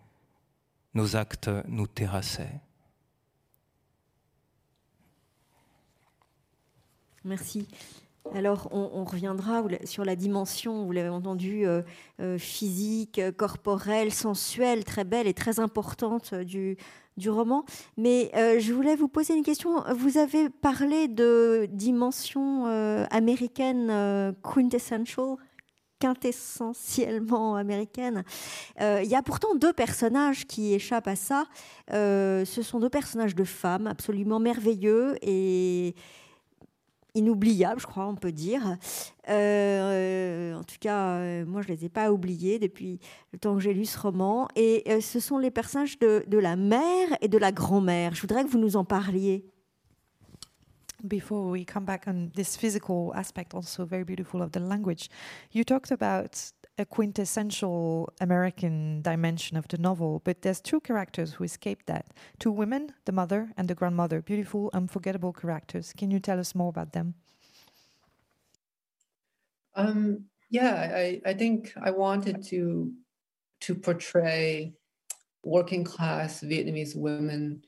nos actes nous terrassaient. Merci. Alors, on, reviendra sur la dimension, vous l'avez entendu, euh, euh, physique, corporelle, sensuelle, très belle et très importante du, du roman. Mais je voulais vous poser une question. Vous avez parlé de dimension américaine quintessential, quintessentiellement américaine. Euh, il y a pourtant deux personnages qui échappent à ça. Euh, ce sont deux personnages de femmes absolument merveilleux et inoubliables, je crois, on peut dire. Euh, en tout cas, moi, je ne les ai pas oubliés depuis le temps que j'ai lu ce roman. Et ce sont les personnages de, de la mère et de la grand-mère. Je voudrais que vous nous en parliez. before we come back on this physical aspect, also very beautiful of the language, you talked about a quintessential American dimension of the novel, but there's two characters who escape that. Two women, the mother and the grandmother, beautiful, unforgettable characters. Can you tell us more about them? Um, yeah, I, I think I wanted to to portray working class Vietnamese women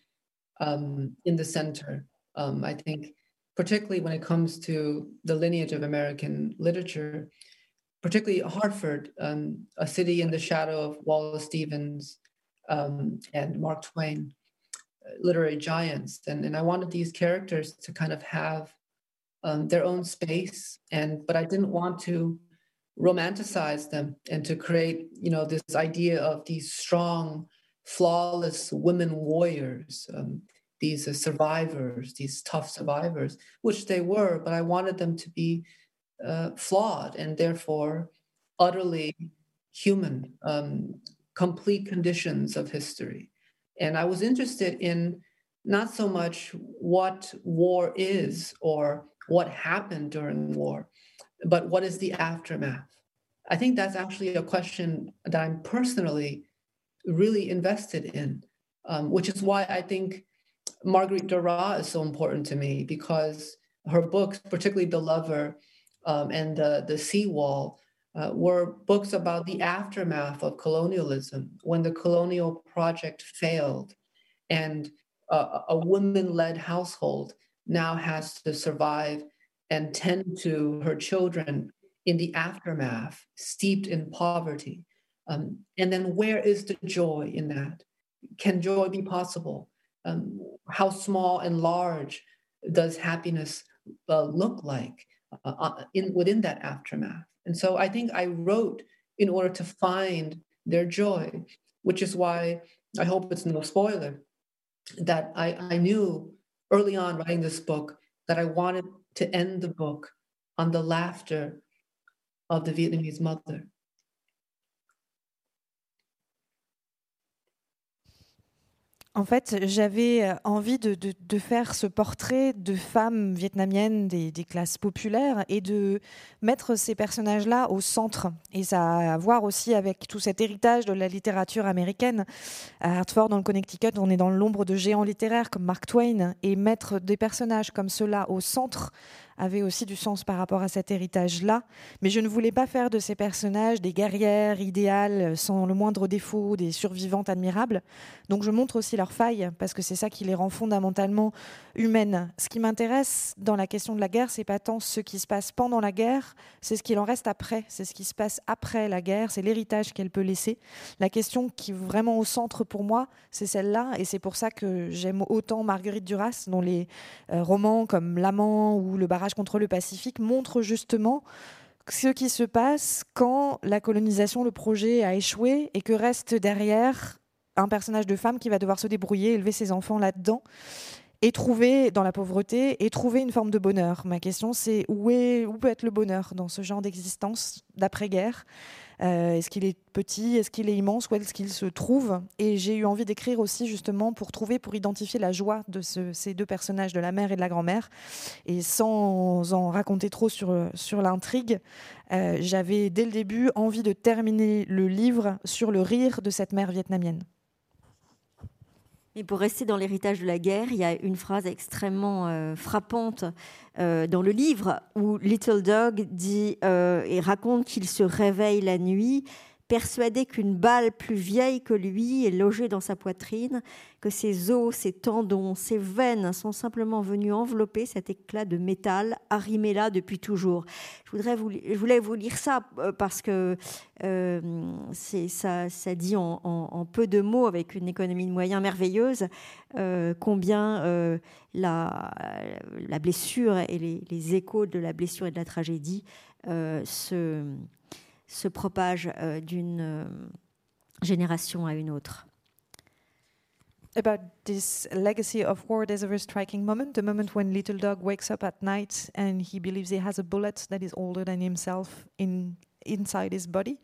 um, in the center. Um, I think particularly when it comes to the lineage of American literature, particularly Hartford, um, a city in the shadow of Wallace Stevens um, and Mark Twain, uh, literary giants. And, and I wanted these characters to kind of have um, their own space, and but I didn't want to romanticize them and to create, you know, this idea of these strong, flawless women warriors. Um, these survivors, these tough survivors, which they were, but I wanted them to be uh, flawed and therefore utterly human, um, complete conditions of history. And I was interested in not so much what war is or what happened during war, but what is the aftermath. I think that's actually a question that I'm personally really invested in, um, which is why I think Marguerite Duras is so important to me because her books, particularly The Lover um, and the, the Seawall, uh, were books about the aftermath of colonialism when the colonial project failed and uh, a woman led household now has to survive and tend to her children in the aftermath, steeped in poverty. Um, and then where is the joy in that? Can joy be possible? um, how small and large does happiness uh, look like uh, uh, in within that aftermath. And so i think i wrote in order to find their joy which is why i hope it's no spoiler that i, I knew early on writing this book that i wanted to end the book on the laughter of the vietnamese mother En fait, j'avais euh, envie de, faire ce portrait de femmes vietnamiennes des, classes populaires et de mettre ces personnages-là au centre. Et ça a à voir aussi avec tout cet héritage de la littérature américaine. À Hartford, dans le Connecticut, on est dans l'ombre de géants littéraires comme Mark Twain et mettre des personnages comme ceux-là au centre avait aussi du sens par rapport à cet héritage-là. Mais je ne voulais pas faire de ces personnages des guerrières idéales, sans le moindre défaut, des survivantes admirables. Donc je montre aussi leurs failles, parce que c'est ça qui les rend fondamentalement humaines. Ce qui m'intéresse dans la question de la guerre, c'est pas tant ce qui se passe pendant la guerre, c'est ce qu'il en reste après, c'est ce qui se passe après la guerre, c'est l'héritage qu'elle peut laisser. La question qui est vraiment au centre pour moi, c'est celle-là, et c'est pour ça que j'aime autant Marguerite Duras, dont les euh, romans comme L'amant ou Le barrage contre le Pacifique montre justement ce qui se passe quand la colonisation, le projet a échoué et que reste derrière un personnage de femme qui va devoir se débrouiller, élever ses enfants là-dedans et trouver dans la pauvreté et trouver une forme de bonheur. Ma question c'est où, est, où peut être le bonheur dans ce genre d'existence d'après-guerre? Euh, est-ce qu'il est petit? Est-ce qu'il est immense? Où est-ce qu'il se trouve? Et j'ai eu envie d'écrire aussi justement pour trouver, pour identifier la joie de ces deux personnages, de la mère et de la grand-mère. Et sans en raconter trop sur, sur l'intrigue, euh, j'avais dès le début envie de terminer le livre sur le rire de cette mère vietnamienne. Et pour rester dans l'héritage de la guerre, il y a une phrase extrêmement euh, frappante euh, dans le livre où Little Dog dit euh, et raconte qu'il se réveille la nuit persuadé qu'une balle plus vieille que lui est logée dans sa poitrine, que ses os, ses tendons, ses veines sont simplement venus envelopper cet éclat de métal arrimé là depuis toujours. Je, voudrais vous, voulais vous lire ça euh, parce que euh, ça, dit en, peu de mots, avec une économie de moyens merveilleuse, euh, combien la, la, blessure et les, les, échos de la blessure et de la tragédie se se propage euh, d'une euh, génération à une autre. About this legacy of war, there's a very striking moment the moment when Little Dog wakes up at night and he believes he has a bullet that is older than himself in inside his body.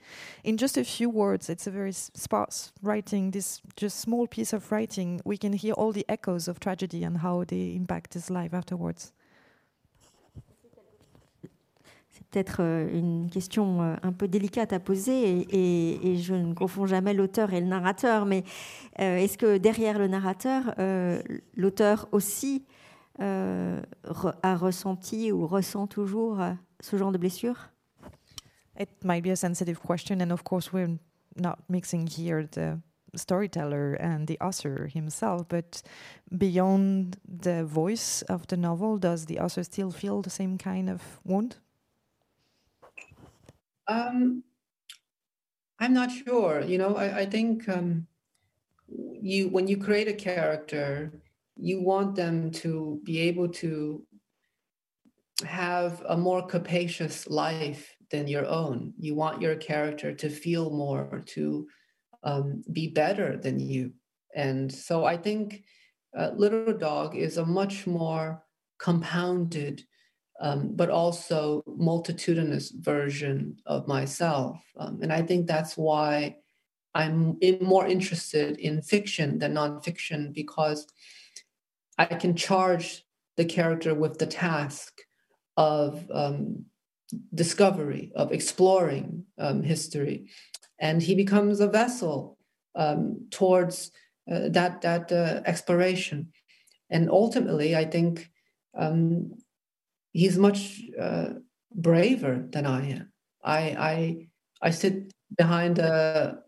In just a few words, it's a very sparse writing, this just small piece of writing, we can hear all the echoes of tragedy and how they impact his life afterwards. Peut-être euh, une question euh, un peu délicate à poser et, je ne confonds jamais l'auteur et le narrateur, mais euh, est-ce que derrière le narrateur, l'auteur aussi a ressenti ou ressent toujours ce genre de blessure? It might be a sensitive question, and of course, we're not mixing here the storyteller and the author himself, but beyond the voice of the novel, does the author still feel the same kind of wound? Um, I'm not sure. You know, I, I think um, you when you create a character, you want them to be able to have a more capacious life than your own. You want your character to feel more, to um, be better than you. And so I think uh, Little Dog is a much more compounded um, but also multitudinous version of myself. Um, and I think that's why I'm in, more interested in fiction than nonfiction because I can charge the character with the task of um, discovery, of exploring um, history. And he becomes a vessel um, towards uh, that, that uh, exploration. And ultimately, I think um, he's much uh, braver than I am. I I I sit behind a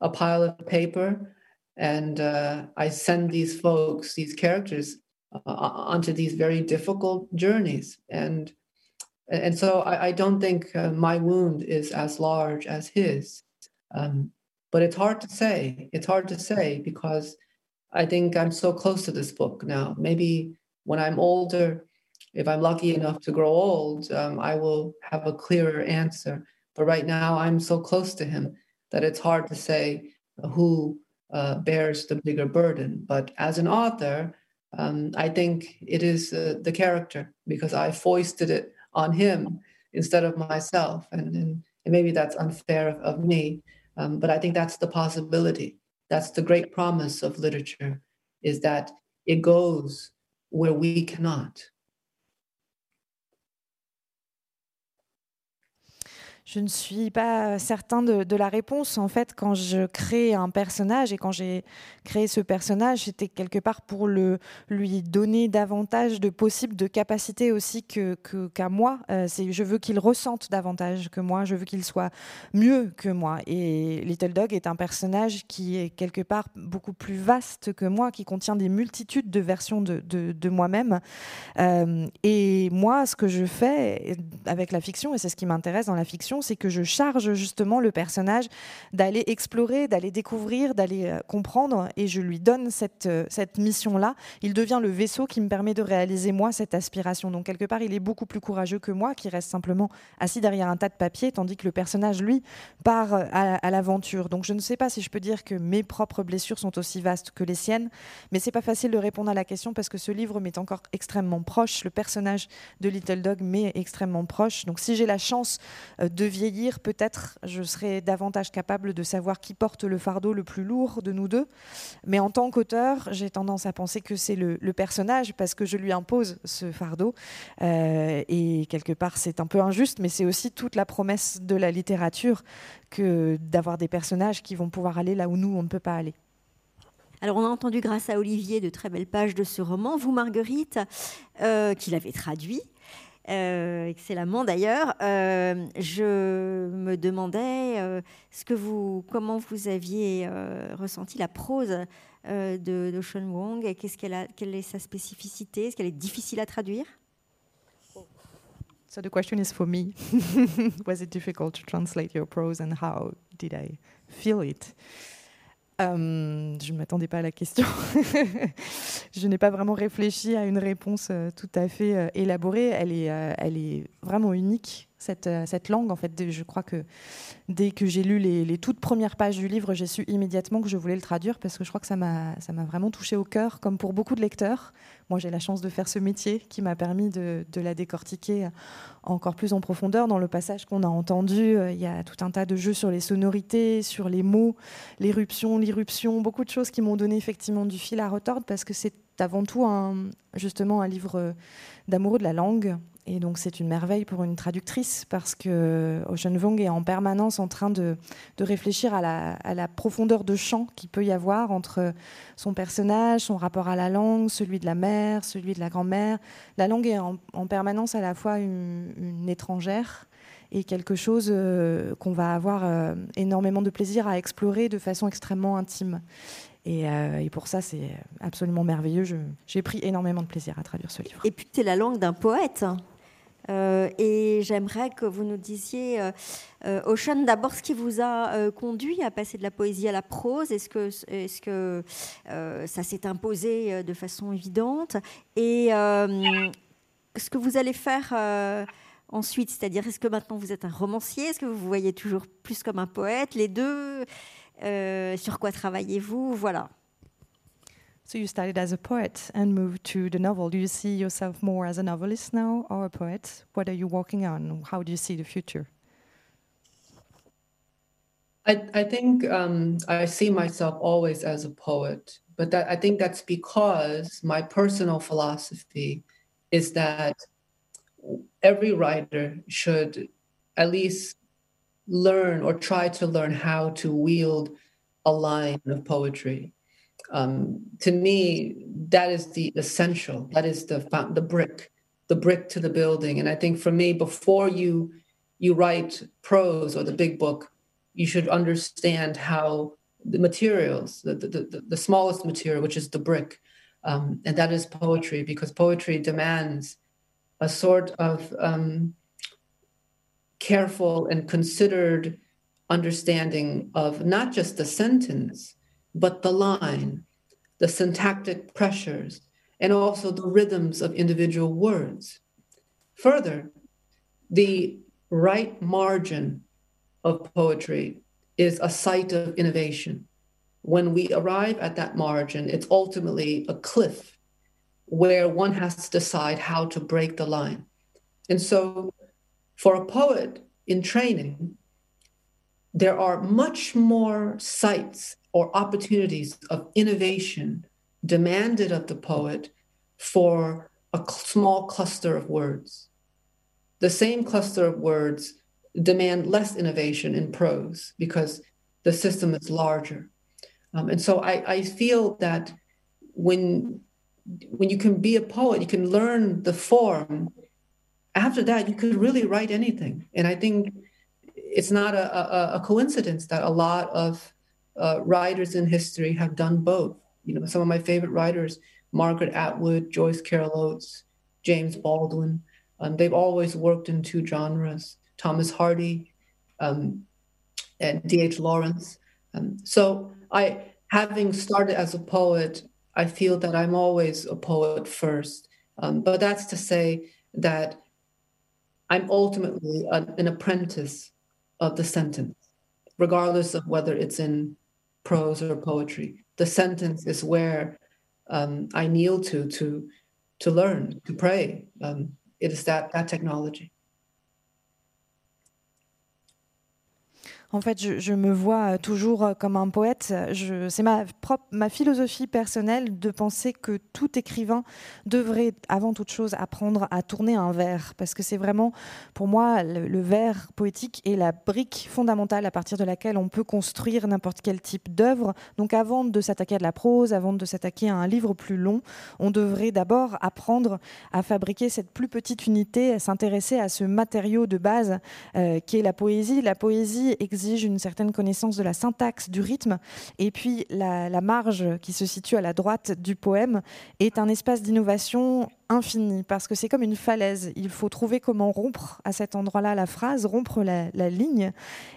a pile of paper and uh, I send these folks, these characters, uh, onto these very difficult journeys. And and so I, I don't think uh, my wound is as large as his. Um, but it's hard to say. It's hard to say because I think I'm so close to this book now. Maybe when I'm older, if I'm lucky enough to grow old, um, I will have a clearer answer. But right now, I'm so close to him that it's hard to say who uh, bears the bigger burden. But as an author, um, I think it is uh, the character because I foisted it on him instead of myself. And, and, and maybe that's unfair of, of me, um, but I think that's the possibility. That's the great promise of literature is that it goes where we cannot. Je ne suis pas certain de, la réponse. En fait, quand je crée un personnage et quand j'ai créé ce personnage, c'était quelque part pour le, lui donner davantage de possibles, de capacités aussi que, qu'à moi. Euh, je veux qu'il ressente davantage que moi. Je veux qu'il soit mieux que moi. Et Little Dog est un personnage qui est quelque part beaucoup plus vaste que moi, qui contient des multitudes de versions de, de, moi-même. Euh, et moi, ce que je fais avec la fiction, et c'est ce qui m'intéresse dans la fiction, c'est que je charge justement le personnage d'aller explorer, d'aller découvrir, d'aller euh, comprendre, et je lui donne cette, euh, cette mission-là. Il devient le vaisseau qui me permet de réaliser moi cette aspiration. Donc quelque part, il est beaucoup plus courageux que moi, qui reste simplement assis derrière un tas de papier, tandis que le personnage, lui, part euh, à, l'aventure. Donc je ne sais pas si je peux dire que mes propres blessures sont aussi vastes que les siennes, mais c'est pas facile de répondre à la question parce que ce livre m'est encore extrêmement proche. Le personnage de Little Dog m'est extrêmement proche. Donc si j'ai la chance de vieillir, peut-être je serai davantage capable de savoir qui porte le fardeau le plus lourd de nous deux. Mais en tant qu'auteur, j'ai tendance à penser que c'est le, personnage parce que je lui impose ce fardeau. Euh, et quelque part, c'est un peu injuste, mais c'est aussi toute la promesse de la littérature que d'avoir des personnages qui vont pouvoir aller là où nous, on ne peut pas aller. Alors, on a entendu grâce à Olivier de très belles pages de ce roman. Vous, Marguerite, euh, qui l'avez traduit, euh, excellemment d'ailleurs. Euh, je me demandais ce que vous, comment vous aviez ressenti la prose de, de Sean Wong qu'est-ce qu'elle a, quelle est sa spécificité? Est-ce qu'elle est difficile à traduire? So the question is for me. Was it difficult to translate your prose and how did I feel it? Euh, je ne m'attendais pas à la question. je n'ai pas vraiment réfléchi à une réponse euh, tout à fait euh, élaborée. Elle est, elle est vraiment unique, cette, cette langue. En fait, je crois que dès que j'ai lu les, toutes premières pages du livre, j'ai su immédiatement que je voulais le traduire parce que je crois que ça m'a vraiment touché au cœur, comme pour beaucoup de lecteurs. Moi, j'ai la chance de faire ce métier qui m'a permis de, de, la décortiquer encore plus en profondeur. Dans le passage qu'on a entendu, euh, il y a tout un tas de jeux sur les sonorités, sur les mots, l'éruption, l'irruption, beaucoup de choses qui m'ont donné effectivement du fil à retordre parce que c'est avant tout un, justement un livre d'amoureux de la langue et donc c'est une merveille pour une traductrice parce que Ocean Vong est en permanence en train de, réfléchir à la, profondeur de champ qu'il peut y avoir entre son personnage, son rapport à la langue, celui de la mère, celui de la grand-mère. La langue est en, permanence à la fois une, étrangère et quelque chose euh, qu'on va avoir euh, énormément de plaisir à explorer de façon extrêmement intime. Et, euh, et, pour ça, c'est absolument merveilleux. J'ai pris énormément de plaisir à traduire ce livre. Et puis, c'est la langue d'un poète. Euh, et j'aimerais que vous nous disiez, euh, euh, Ocean, d'abord ce qui vous a conduit à passer de la poésie à la prose. Est-ce que, est que ça s'est imposé de façon évidente? Et ce que vous allez faire ensuite, c'est-à-dire est-ce que maintenant vous êtes un romancier? Est-ce que vous vous voyez toujours plus comme un poète? Les deux Sur quoi travaillez-vous? Voilà. So you started as a poet and moved to the novel. Do you see yourself more as a novelist now or a poet? What are you working on? How do you see the future? I, I think um, I see myself always as a poet, but that, I think that's because my personal philosophy is that every writer should at least learn or try to learn how to wield a line of poetry um, to me, that is the essential. That is the the brick, the brick to the building. And I think for me, before you you write prose or the big book, you should understand how the materials, the the, the, the smallest material, which is the brick, um, and that is poetry, because poetry demands a sort of um, careful and considered understanding of not just the sentence but the line, the syntactic pressures, and also the rhythms of individual words. Further, the right margin of poetry is a site of innovation. When we arrive at that margin, it's ultimately a cliff where one has to decide how to break the line. And so, for a poet in training, there are much more sites or opportunities of innovation demanded of the poet for a small cluster of words. The same cluster of words demand less innovation in prose because the system is larger. Um, and so I, I feel that when when you can be a poet, you can learn the form. After that, you could really write anything. And I think it's not a, a, a coincidence that a lot of uh, writers in history have done both. You know, some of my favorite writers, Margaret Atwood, Joyce Carol Oates, James Baldwin, um, they've always worked in two genres. Thomas Hardy um, and D.H. Lawrence. Um, so I, having started as a poet, I feel that I'm always a poet first. Um, but that's to say that I'm ultimately an apprentice of the sentence, regardless of whether it's in prose or poetry. The sentence is where um, I kneel to to to learn to pray. Um, it is that that technology. En fait, je, me vois toujours comme un poète. C'est ma, ma philosophie personnelle de penser que tout écrivain devrait, avant toute chose, apprendre à tourner un vers. Parce que c'est vraiment, pour moi, le, vers poétique est la brique fondamentale à partir de laquelle on peut construire n'importe quel type d'œuvre. Donc avant de s'attaquer à de la prose, avant de s'attaquer à un livre plus long, on devrait d'abord apprendre à fabriquer cette plus petite unité, à s'intéresser à ce matériau de base euh, qui est la poésie. La poésie une certaine connaissance de la syntaxe, du rythme, et puis la marge qui se situe à la droite du poème est un espace d'innovation infini, parce que c'est comme une falaise. Il faut trouver comment rompre à cet endroit-là la phrase, rompre la, ligne.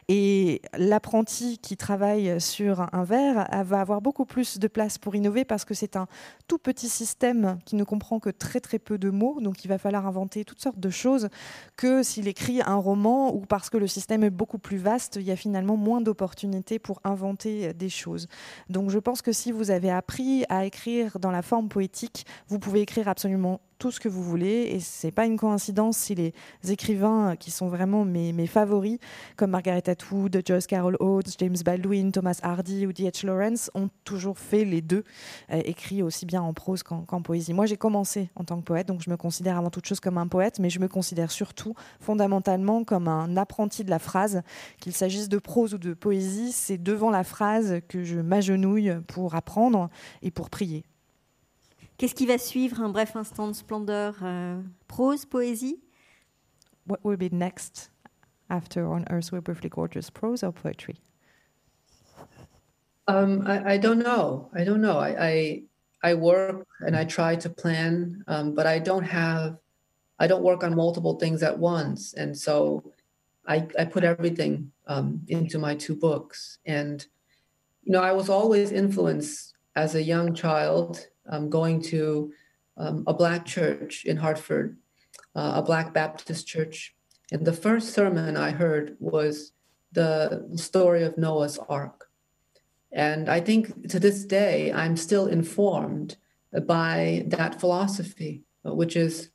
Et l'apprenti qui travaille sur un vers va avoir beaucoup plus de place pour innover parce que c'est un tout petit système qui ne comprend que très très peu de mots, donc il va falloir inventer toutes sortes de choses que s'il écrit un roman ou parce que le système est beaucoup plus vaste, il y a finalement moins d'opportunités pour inventer des choses. Donc je pense que si vous avez appris à écrire dans la forme poétique, vous pouvez écrire absolument tout ce que vous voulez. Et c'est pas une coïncidence si les écrivains qui sont vraiment mes, mes favoris, comme Margaret Atwood, Joyce Carol Oates, James Baldwin, Thomas Hardy ou D.H. Lawrence, ont toujours fait les deux, euh, écrits aussi bien en prose qu'en poésie. Moi, j'ai commencé en tant que poète, donc je me considère avant toute chose comme un poète, mais je me considère surtout fondamentalement comme un apprenti de la phrase. Qu'il s'agisse de prose ou de poésie, c'est devant la phrase que je m'agenouille pour apprendre et pour prier. Qu'est-ce qui va suivre un bref instant de splendeur euh, Prose, poésie What will be next after On Earth We're Briefly Gorgeous? Prose or poetry? Um, I, I, don't know. I don't know. I, I, I work and I try to plan, um, but I don't have. I don't work on multiple things at once, and so I, I put everything um, into my two books. And you know, I was always influenced as a young child um, going to um, a black church in Hartford, uh, a black Baptist church. And the first sermon I heard was the story of Noah's Ark. And I think to this day, I'm still informed by that philosophy, which is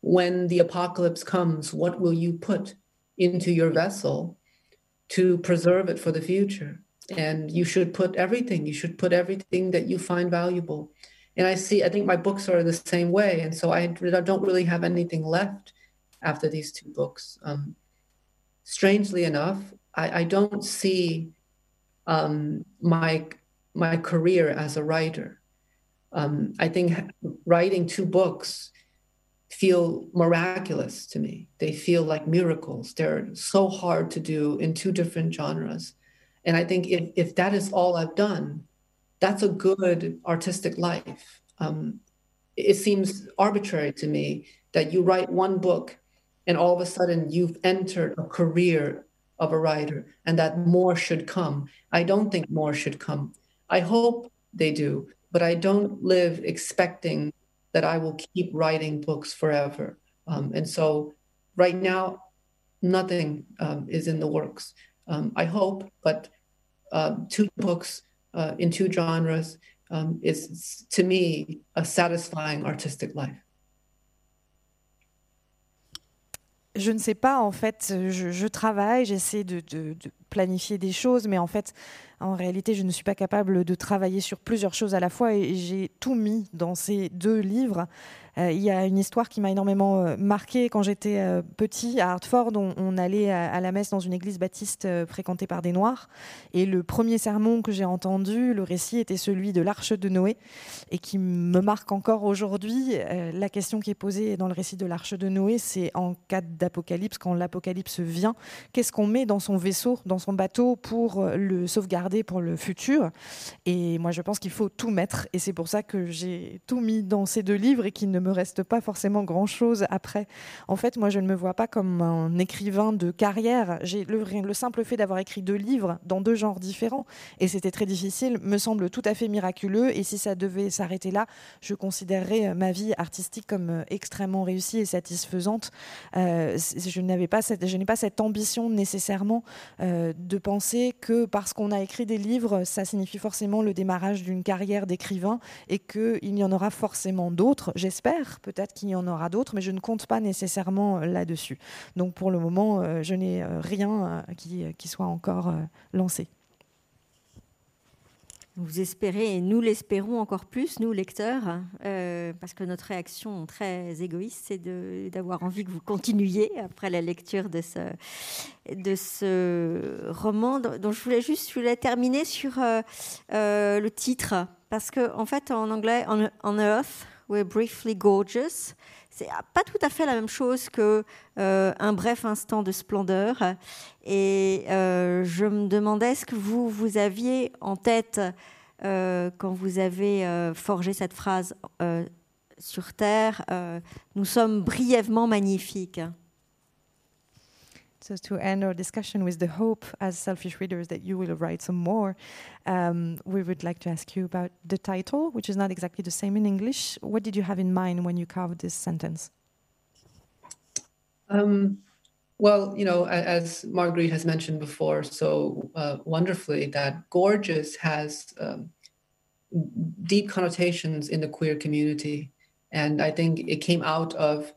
when the apocalypse comes, what will you put into your vessel to preserve it for the future? And you should put everything, you should put everything that you find valuable and I see, I think my books are the same way. And so I don't really have anything left after these two books. Um, strangely enough, I, I don't see um, my my career as a writer. Um, I think writing two books feel miraculous to me. They feel like miracles. They're so hard to do in two different genres. And I think if, if that is all I've done, that's a good artistic life. Um, it seems arbitrary to me that you write one book and all of a sudden you've entered a career of a writer and that more should come. I don't think more should come. I hope they do, but I don't live expecting that I will keep writing books forever. Um, and so right now, nothing um, is in the works. Um, I hope, but uh, two books uh, in two genres um, is, to me, a satisfying artistic life. Je ne sais pas, en fait, je, je travaille, j'essaie de, de, de, planifier des choses, mais en fait, en réalité, je ne suis pas capable de travailler sur plusieurs choses à la fois et j'ai tout mis dans ces deux livres. Euh, il y a une histoire qui m'a énormément euh, marqué quand j'étais euh, petit à Hartford. On, allait à, la messe dans une église baptiste fréquentée par des Noirs. Et le premier sermon que j'ai entendu, le récit était celui de l'Arche de Noé et qui me marque encore aujourd'hui. la question qui est posée dans le récit de l'Arche de Noé, c'est en cas d'apocalypse, quand l'apocalypse vient, qu'est-ce qu'on met dans son vaisseau, dans son bateau pour le sauvegarder pour le futur Et moi, je pense qu'il faut tout mettre. Et c'est pour ça que j'ai tout mis dans ces deux livres et qui ne me reste pas forcément grand-chose après. En fait, moi, je ne me vois pas comme un écrivain de carrière. J'ai le, le simple fait d'avoir écrit deux livres dans deux genres différents, et c'était très difficile, me semble tout à fait miraculeux. Et si ça devait s'arrêter là, je considérerais ma vie artistique comme extrêmement réussie et satisfaisante. Euh, je n'avais pas je n'ai pas cette ambition nécessairement euh, de penser que parce qu'on a écrit des livres, ça signifie forcément le démarrage d'une carrière d'écrivain et qu'il y en aura forcément d'autres. J'espère, peut-être qu'il y en aura d'autres, mais je ne compte pas nécessairement là-dessus. Donc pour le moment, je n'ai rien qui, soit encore lancé. Vous espérez, et nous l'espérons encore plus, nous lecteurs, euh, parce que notre réaction très égoïste, c'est d'avoir envie que vous continuiez après la lecture de ce, de ce roman, dont je voulais juste je voulais terminer sur euh, euh, le titre, parce que en fait en anglais, on, Earth, we're briefly gorgeous. C'est pas tout à fait la même chose que un bref instant de splendeur. Et je me demandais ce que vous, vous aviez en tête euh, quand vous avez euh, forgé cette phrase euh, sur Terre, euh, nous sommes brièvement magnifiques. So to end our discussion with the hope as selfish readers that you will write some more, um, we would like to ask you about the title, which is not exactly the same in English. What did you have in mind when you carved this sentence? Um, well, you know, as Marguerite has mentioned before so uh, wonderfully, that gorgeous has um, deep connotations in the queer community. And I think it came out of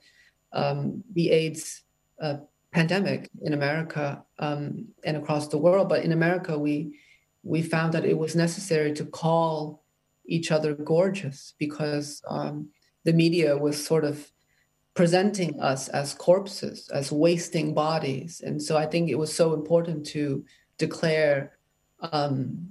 um, the AIDS uh, pandemic in America um, and across the world. But in America, we we found that it was necessary to call each other gorgeous because um, the media was sort of presenting us as corpses, as wasting bodies. And so I think it was so important to declare um,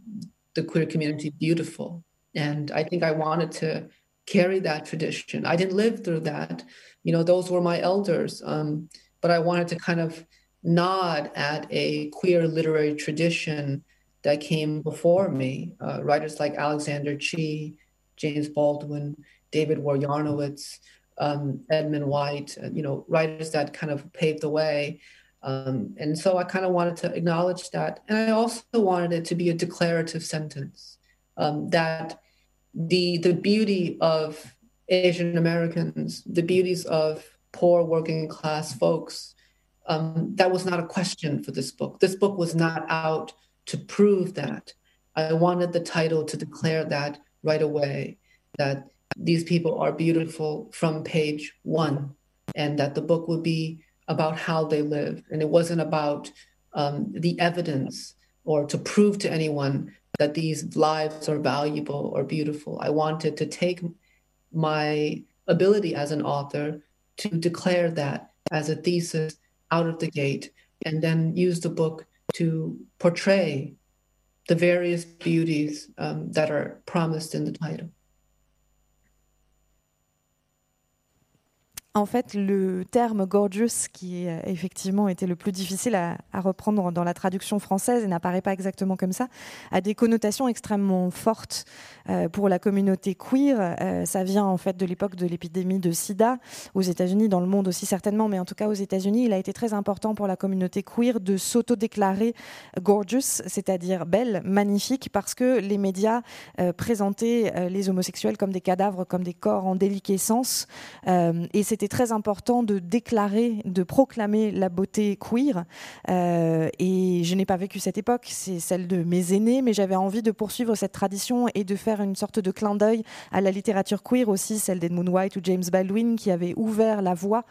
the queer community beautiful. And I think I wanted to carry that tradition. I didn't live through that. You know, those were my elders. Um, but I wanted to kind of nod at a queer literary tradition that came before me. Uh, writers like Alexander Chee, James Baldwin, David Waryanowitz, um, Edmund White, uh, you know, writers that kind of paved the way. Um, and so I kind of wanted to acknowledge that. And I also wanted it to be a declarative sentence um, that the, the beauty of Asian Americans, the beauties of poor working class folks, um, that was not a question for this book. This book was not out to prove that. I wanted the title to declare that right away, that these people are beautiful from page one, and that the book would be about how they live. And it wasn't about um, the evidence or to prove to anyone that these lives are valuable or beautiful. I wanted to take my ability as an author to declare that as a thesis out of the gate and then use the book to portray the various beauties um, that are promised in the title. En fait, le terme gorgeous, qui a effectivement été le plus difficile à, reprendre dans la traduction française et n'apparaît pas exactement comme ça, a des connotations extrêmement fortes euh, pour la communauté queer. Euh, ça vient en fait de l'époque de l'épidémie de sida aux États-Unis, dans le monde aussi certainement, mais en tout cas aux États-Unis, il a été très important pour la communauté queer de s'auto-déclarer gorgeous, c'est-à-dire belle, magnifique, parce que les médias euh, présentaient les homosexuels comme des cadavres, comme des corps en déliquescence. et c'était très important de déclarer, de proclamer la beauté queer. Euh, et je n'ai pas vécu cette époque, c'est celle de mes aînés, mais j'avais envie de poursuivre cette tradition et de faire une sorte de clin d'œil à la littérature queer aussi, celle d'Edmund White ou James Baldwin, qui avait ouvert la voie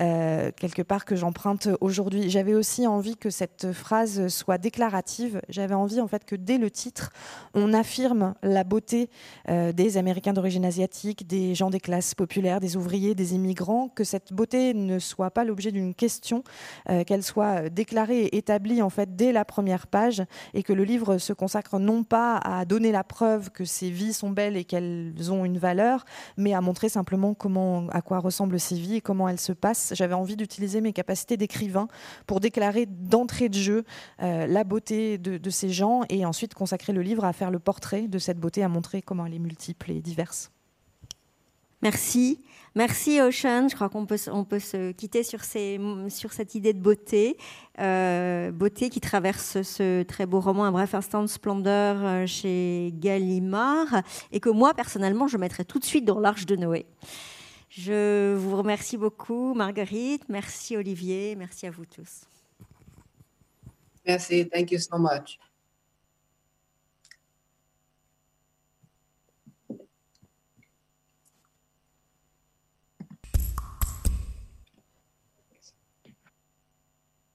euh, quelque part que j'emprunte aujourd'hui. J'avais aussi envie que cette phrase soit déclarative. J'avais envie en fait que dès le titre, on affirme la beauté euh, des Américains d'origine asiatique, des gens des classes populaires, des ouvriers, des immigrants que cette beauté ne soit pas l'objet d'une question, euh, qu'elle soit déclarée et établie en fait dès la première page, et que le livre se consacre non pas à donner la preuve que ces vies sont belles et qu'elles ont une valeur, mais à montrer simplement comment, à quoi ressemblent ces vies et comment elles se passent. J'avais envie d'utiliser mes capacités d'écrivain pour déclarer d'entrée de jeu euh, la beauté de, de ces gens et ensuite consacrer le livre à faire le portrait de cette beauté, à montrer comment elle est multiple et diverse. Merci. Merci Ocean. Je crois qu'on peut, se quitter sur cette idée de beauté. Euh, beauté qui traverse ce très beau roman Un bref instant de splendeur euh, chez Gallimard et que moi, personnellement, je mettrai tout de suite dans l'Arche de Noé. Je vous remercie beaucoup, Marguerite. Merci Olivier. Merci à vous tous. Merci. Thank you so much.